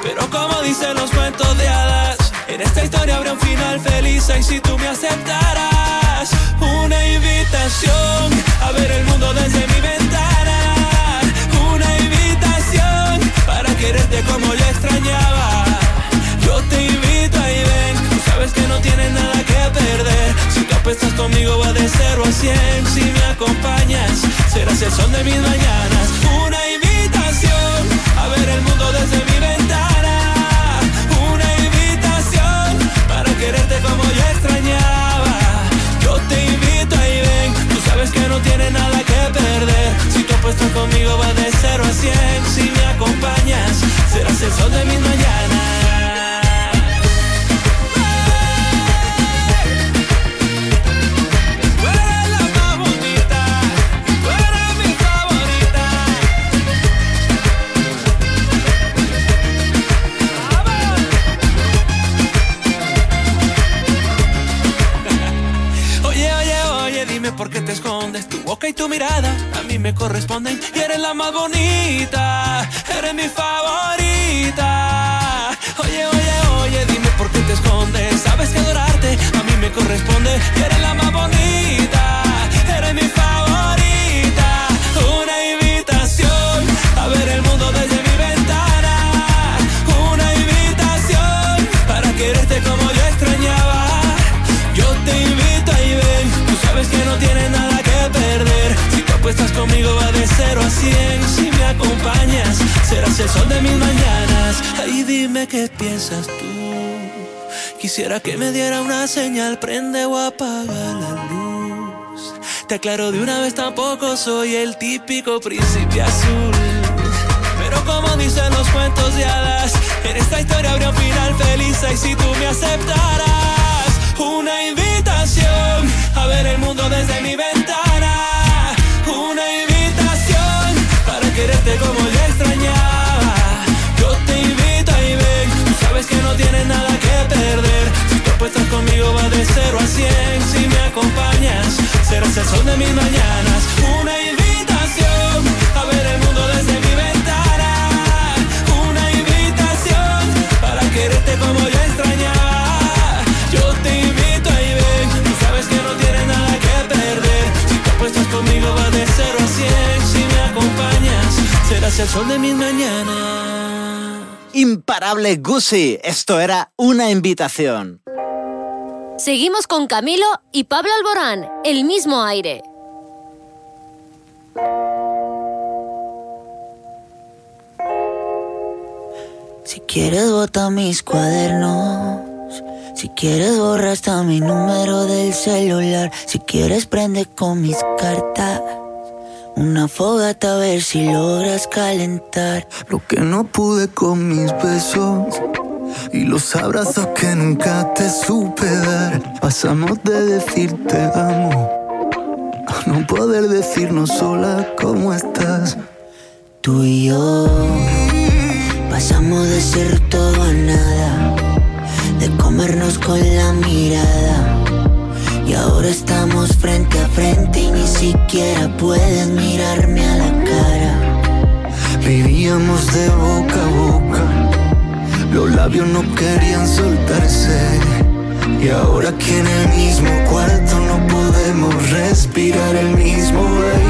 Pero como dicen los cuentos de hadas, en esta historia habrá un final feliz y si tú me aceptarás una invitación a ver el mundo desde mi ventana, una invitación para quererte como yo extrañaba. Yo te invito ven, tú sabes que no tienes nada que perder. Si tú apuestas conmigo va de 0 a 100, si me acompañas serás el sol de mis mañanas. Una invitación a ver el mundo desde mi ventana, una invitación para quererte como yo extrañaba. Yo te invito ahí ven, tú sabes que no tienes nada que perder. Si tú apuestas conmigo va de 0 a 100, si me acompañas serás el sol de mis mañanas. Te escondes. Tu boca y tu mirada a mí me corresponden. Y eres la más bonita, eres mi favorita. Oye, oye, oye, dime por qué te escondes. Sabes que adorarte a mí me corresponde. Y eres la más bonita, dime qué piensas tú. Quisiera que me diera una señal, prende o apaga la luz. Te aclaro de una vez, tampoco soy el típico príncipe azul. Pero como dicen los cuentos de hadas, en esta historia habría un final feliz y si tú me aceptarás una invitación a ver el mundo desde mi ventana, sabes que no tienes nada que perder. Si tú apuestas conmigo va de 0 a 100, si me acompañas serás el sol de mis mañanas. Una invitación a ver el mundo desde mi ventana, una invitación para quererte como yo extrañaba. Yo te invito ahí ven, tú sabes que no tienes nada que perder. Si tú apuestas conmigo va de 0 a 100, si me acompañas serás el sol de mis mañanas. Imparable Guzzi, esto era una invitación. Seguimos con Camilo y Pablo Alborán, el mismo aire. Si quieres bota mis cuadernos. Si quieres borra hasta mi número del celular. Si quieres prende con mis cartas. Una fogata a ver si logras calentar. Lo que no pude con mis besos y los abrazos que nunca te supe dar. Pasamos de decirte amo a no poder decirnos sola cómo estás. Tú y yo pasamos de ser todo a nada, de comernos con la mirada. Y ahora estamos frente a frente y ni siquiera puedes mirarme a la cara. Vivíamos de boca a boca, los labios no querían soltarse. Y ahora aquí en el mismo cuarto no podemos respirar el mismo aire.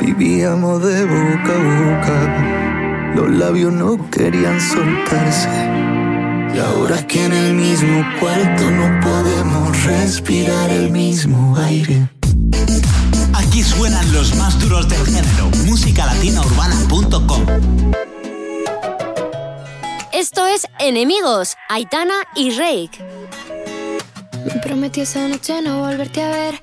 Vivíamos de boca a boca, los labios no querían soltarse. Y ahora que en el mismo cuarto no podemos respirar el mismo aire. Aquí suenan los más duros del género. Musicalatinaurbana.com Esto es Enemigos, Aitana y Rake. Me prometí esa noche no volverte a ver,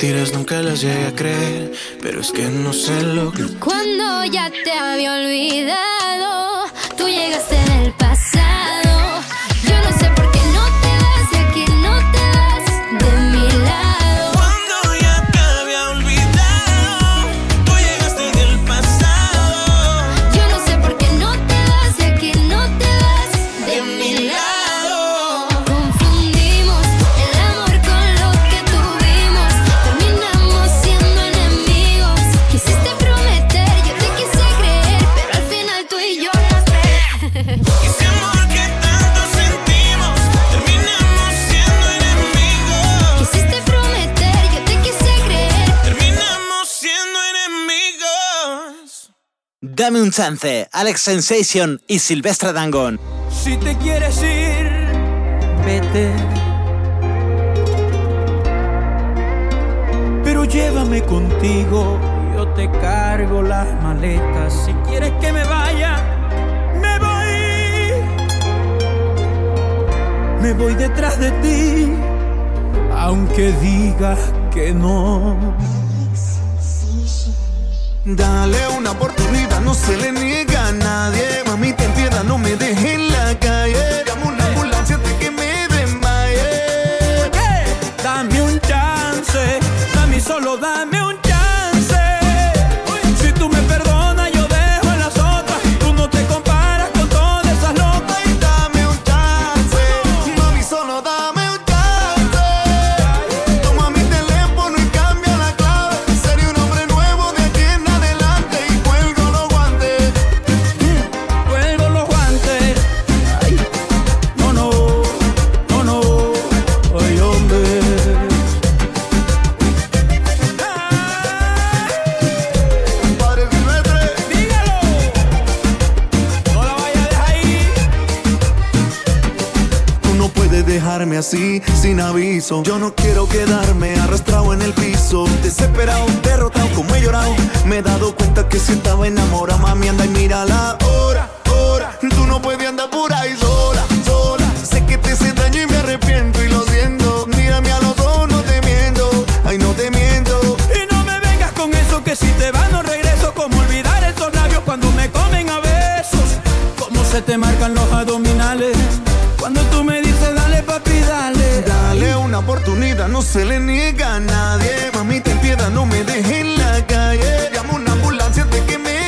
mentiras nunca las llegué a creer, pero es que no sé lo que. Cuando ya te había olvidado, tú llegaste Chance, Alex Sensation y Silvestre Dangón. Si te quieres ir, vete. Pero llévame contigo, yo te cargo las maletas. Si quieres que me vaya, me voy. Me voy detrás de ti, aunque digas que no. Dale una oportunidad, no se le niega a nadie. Mami, ten piedad, no me dejes sin aviso. Yo no quiero quedarme arrastrado en el piso. Desesperado, derrotado, como he llorado. Me he dado cuenta que si estaba enamorado, mami, anda y mira la hora, hora. Tú no puedes andar por ahí sola, sola. Sé que te hice daño y me arrepiento y lo siento. Mírame a los ojos, no te miento. Ay, no te miento. Y no me vengas con eso que si te vas no regreso. Como olvidar estos labios cuando me comen a besos. Como se te marcan los adominos oportunidad no se le niega a nadie. Mamita, en piedad, no me dejes en la calle. Llamo una ambulancia de que me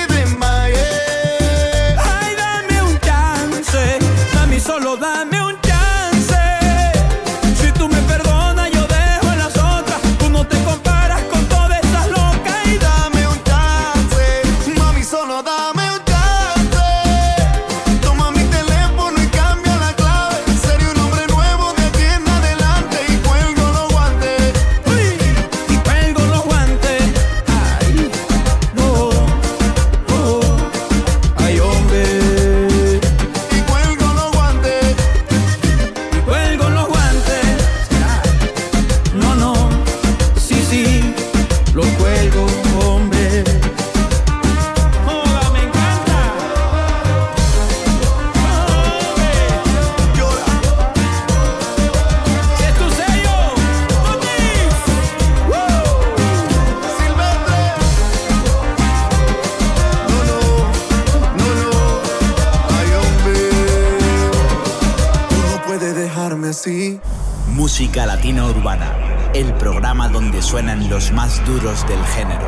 duros del género.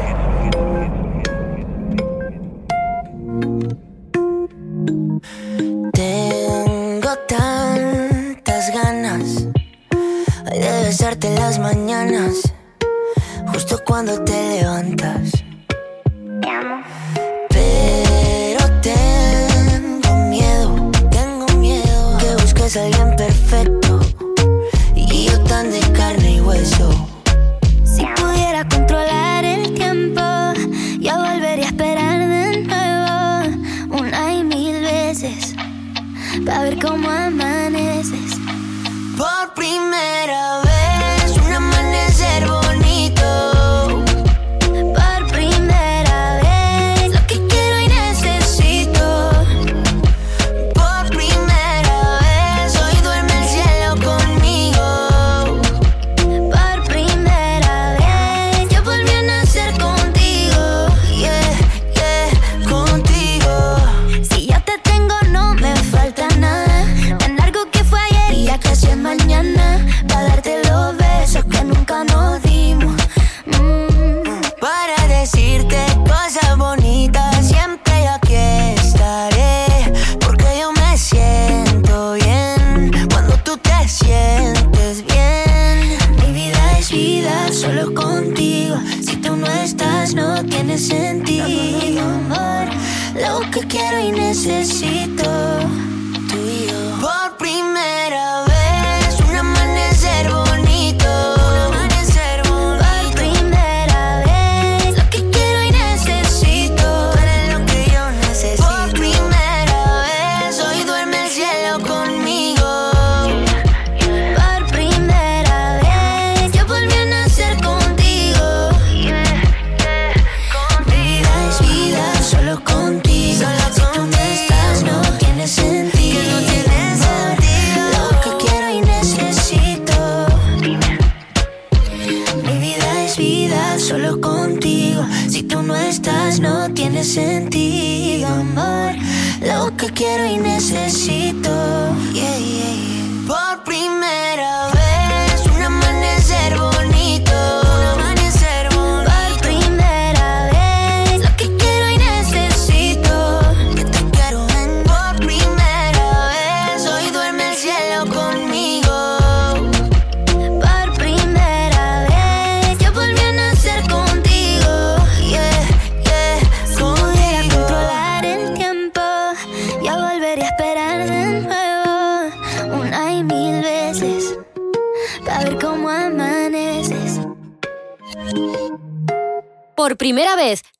Tengo tantas ganas de besarte en las mañanas, justo cuando te levantas. Te amo. Pero tengo miedo, tengo miedo que busques a alguien perfecto y yo tan de carne y hueso. para ver cómo amaneces por primera vez.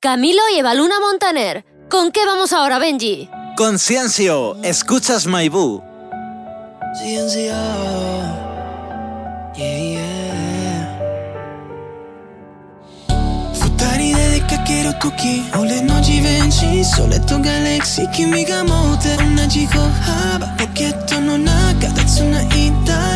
Camilo y Evaluna Montaner. ¿Con qué vamos ahora, Benji? Conciencio, escuchas Maibú. Ciencia. Yeah, yeah. Futari dedica che ero cookie. O le noci venci, soletto galaxy. Chi mica mote, una gico haba. Pocchetto non ha, una itala.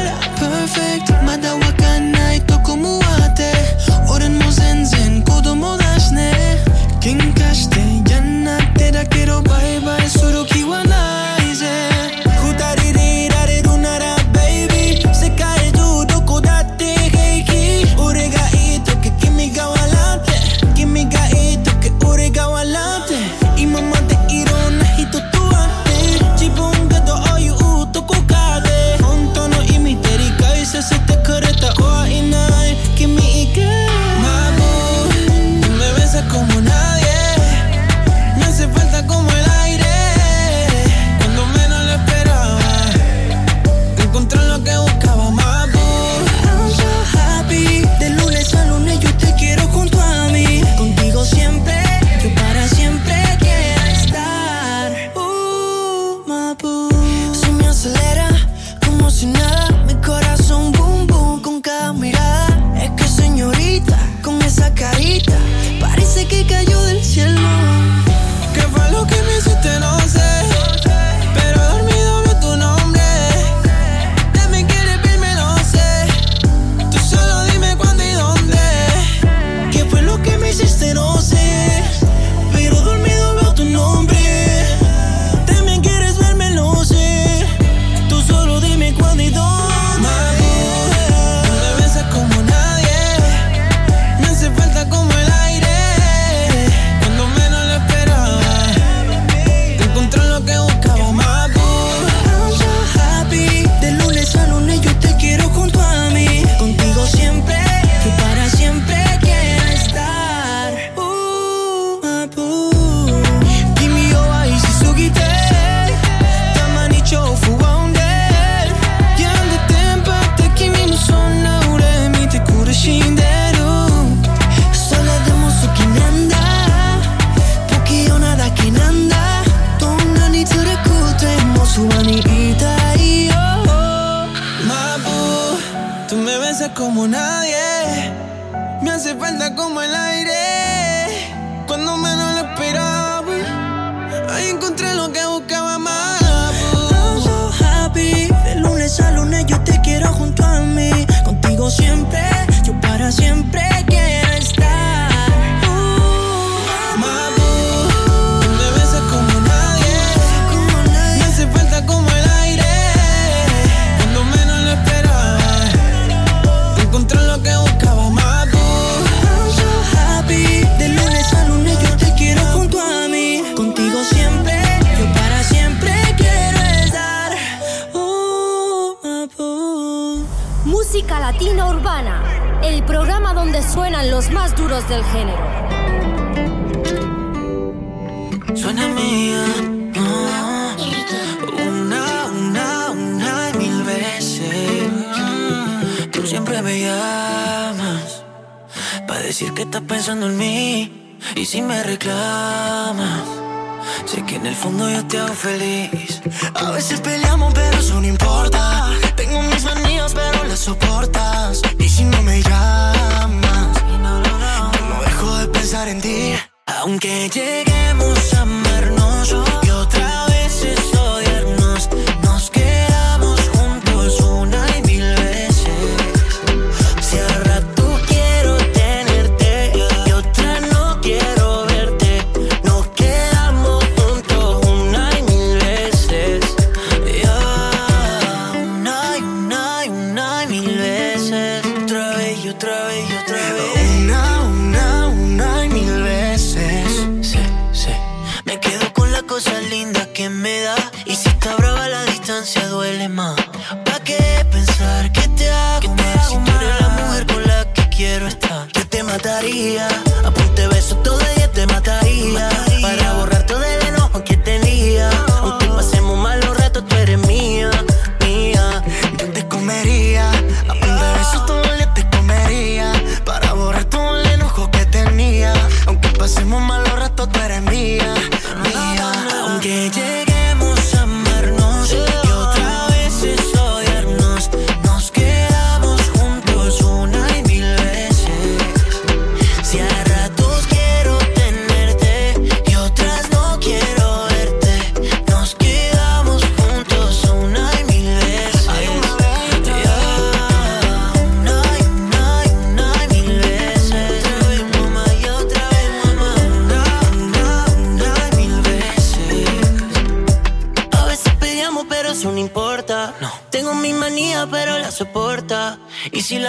Maria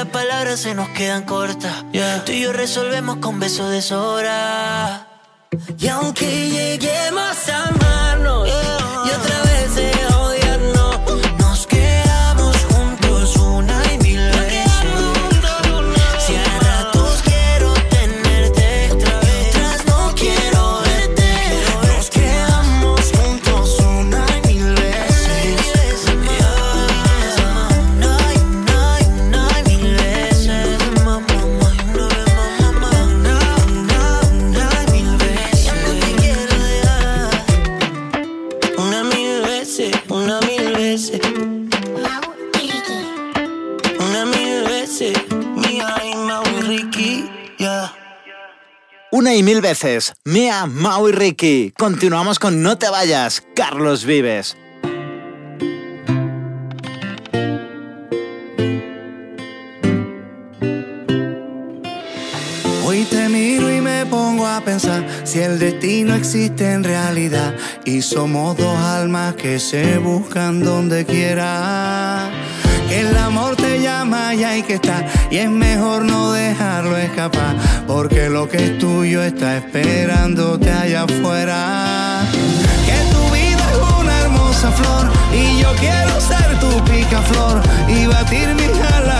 las palabras se nos quedan cortas. Tú y yo resolvemos con besos de sobra. y mil veces. Mia, Mau y Ricky. Continuamos con No te vayas, Carlos Vives. Hoy te miro y me pongo a pensar si el destino existe en realidad y somos dos almas que se buscan donde quiera que el amor te llama y hay que estar. Y es mejor no dejarlo escapar, porque lo que es tuyo está esperándote allá afuera. Que tu vida es una hermosa flor y yo quiero ser tu picaflor y batir mi jala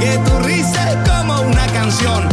que tu risa es como una canción.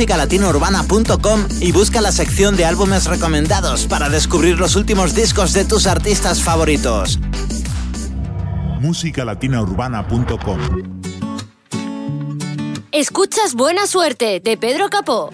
musicalatinourbana.com y busca la sección de álbumes recomendados para descubrir los últimos discos de tus artistas favoritos. musicalatinaurbana.com Escuchas Buena Suerte de Pedro Capó.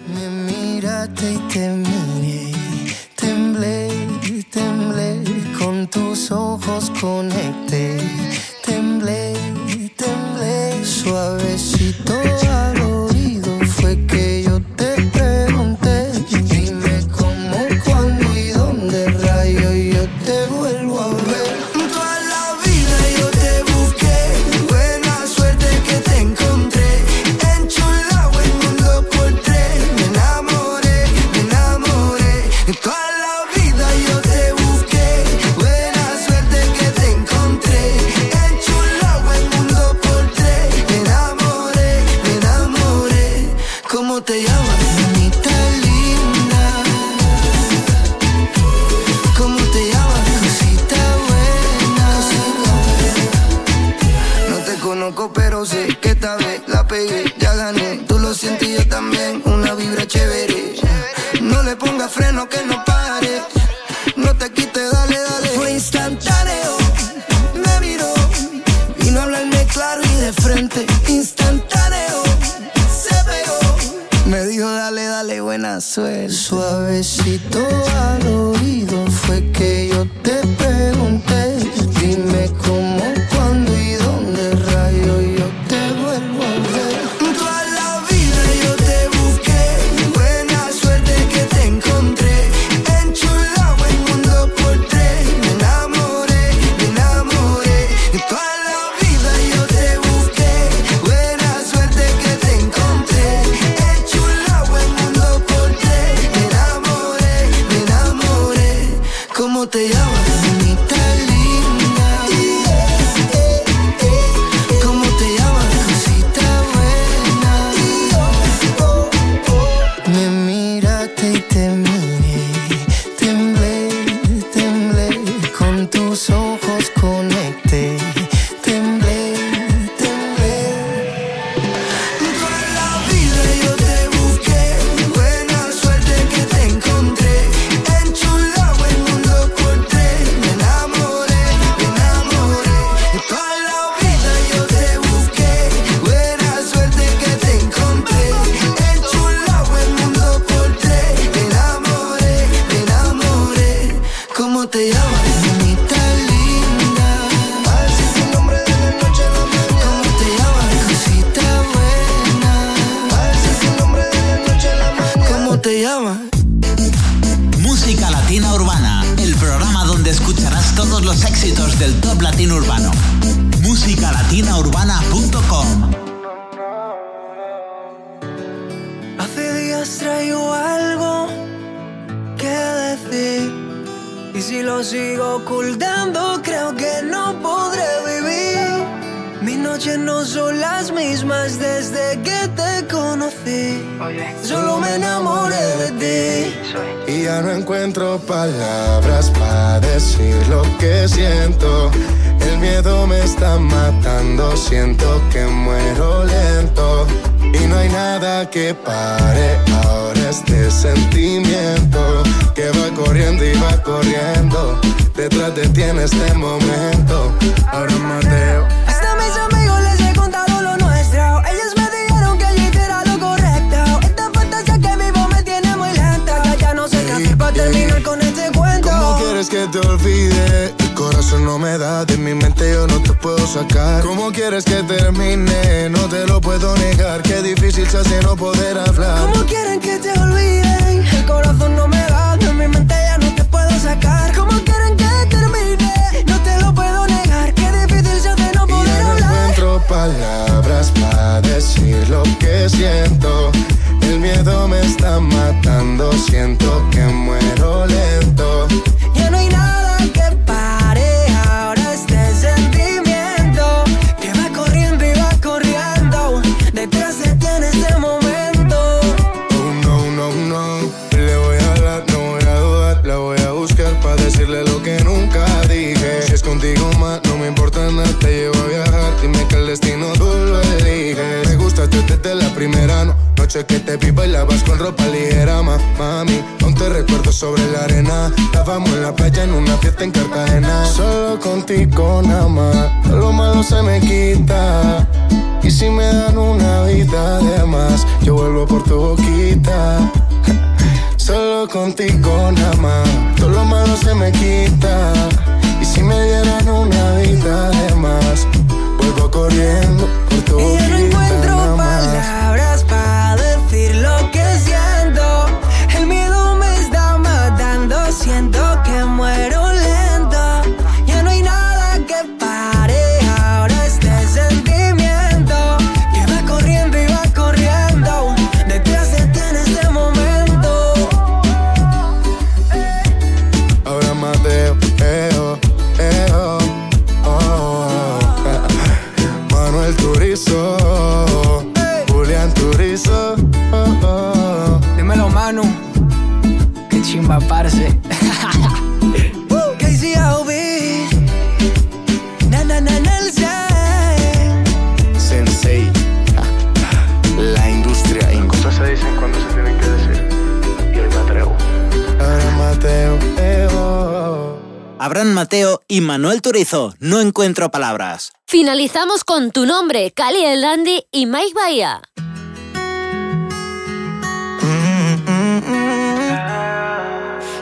Manuel Turizo, no encuentro palabras. Finalizamos con tu nombre, Cali el Dandy y Mike Bahía.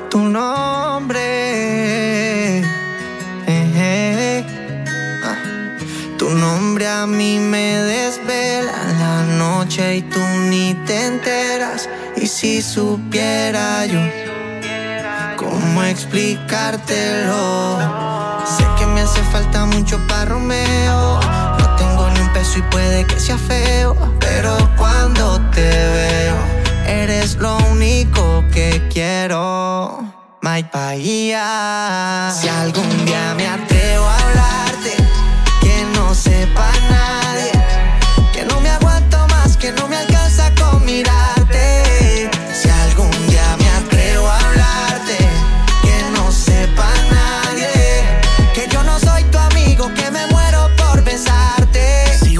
tu nombre. Eh, eh. Ah. Tu nombre a mí me desvela la noche y tú ni te enteras. Y si supiera yo cómo explicártelo, sé que me hace falta mucho para Romeo. No tengo ni un peso y puede que sea feo, pero cuando te veo, eres lo único que quiero. My Bahía. Si algún día me atrevo a hablarte, que no sepa nadie,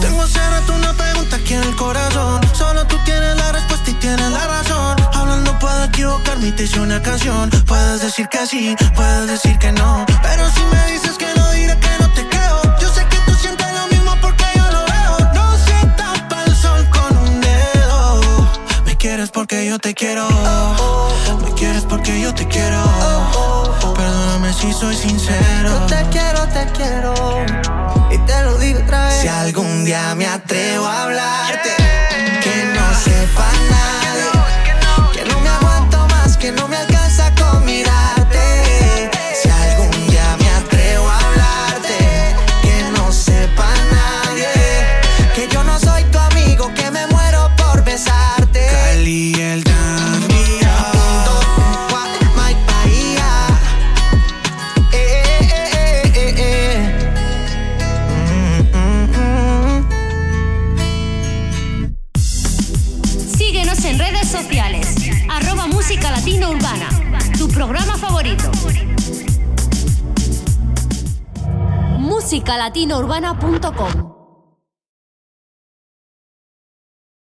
Tengo hace rato una pregunta aquí en el corazón. Solo tú tienes la respuesta y tienes la razón. Hablando puedo equivocarme y te hice una canción. Puedes decir que sí, puedes decir que no. Pero si me dices que no, diré que no te quieres porque yo te quiero. Me quieres porque yo te quiero. Perdóname si soy sincero. Yo te quiero, te quiero. Y te lo digo otra vez. Si algún día me atrevo a hablarte, que no sepa nadie, que no me aguanto más, que no me alcanza musicalatinourbana.com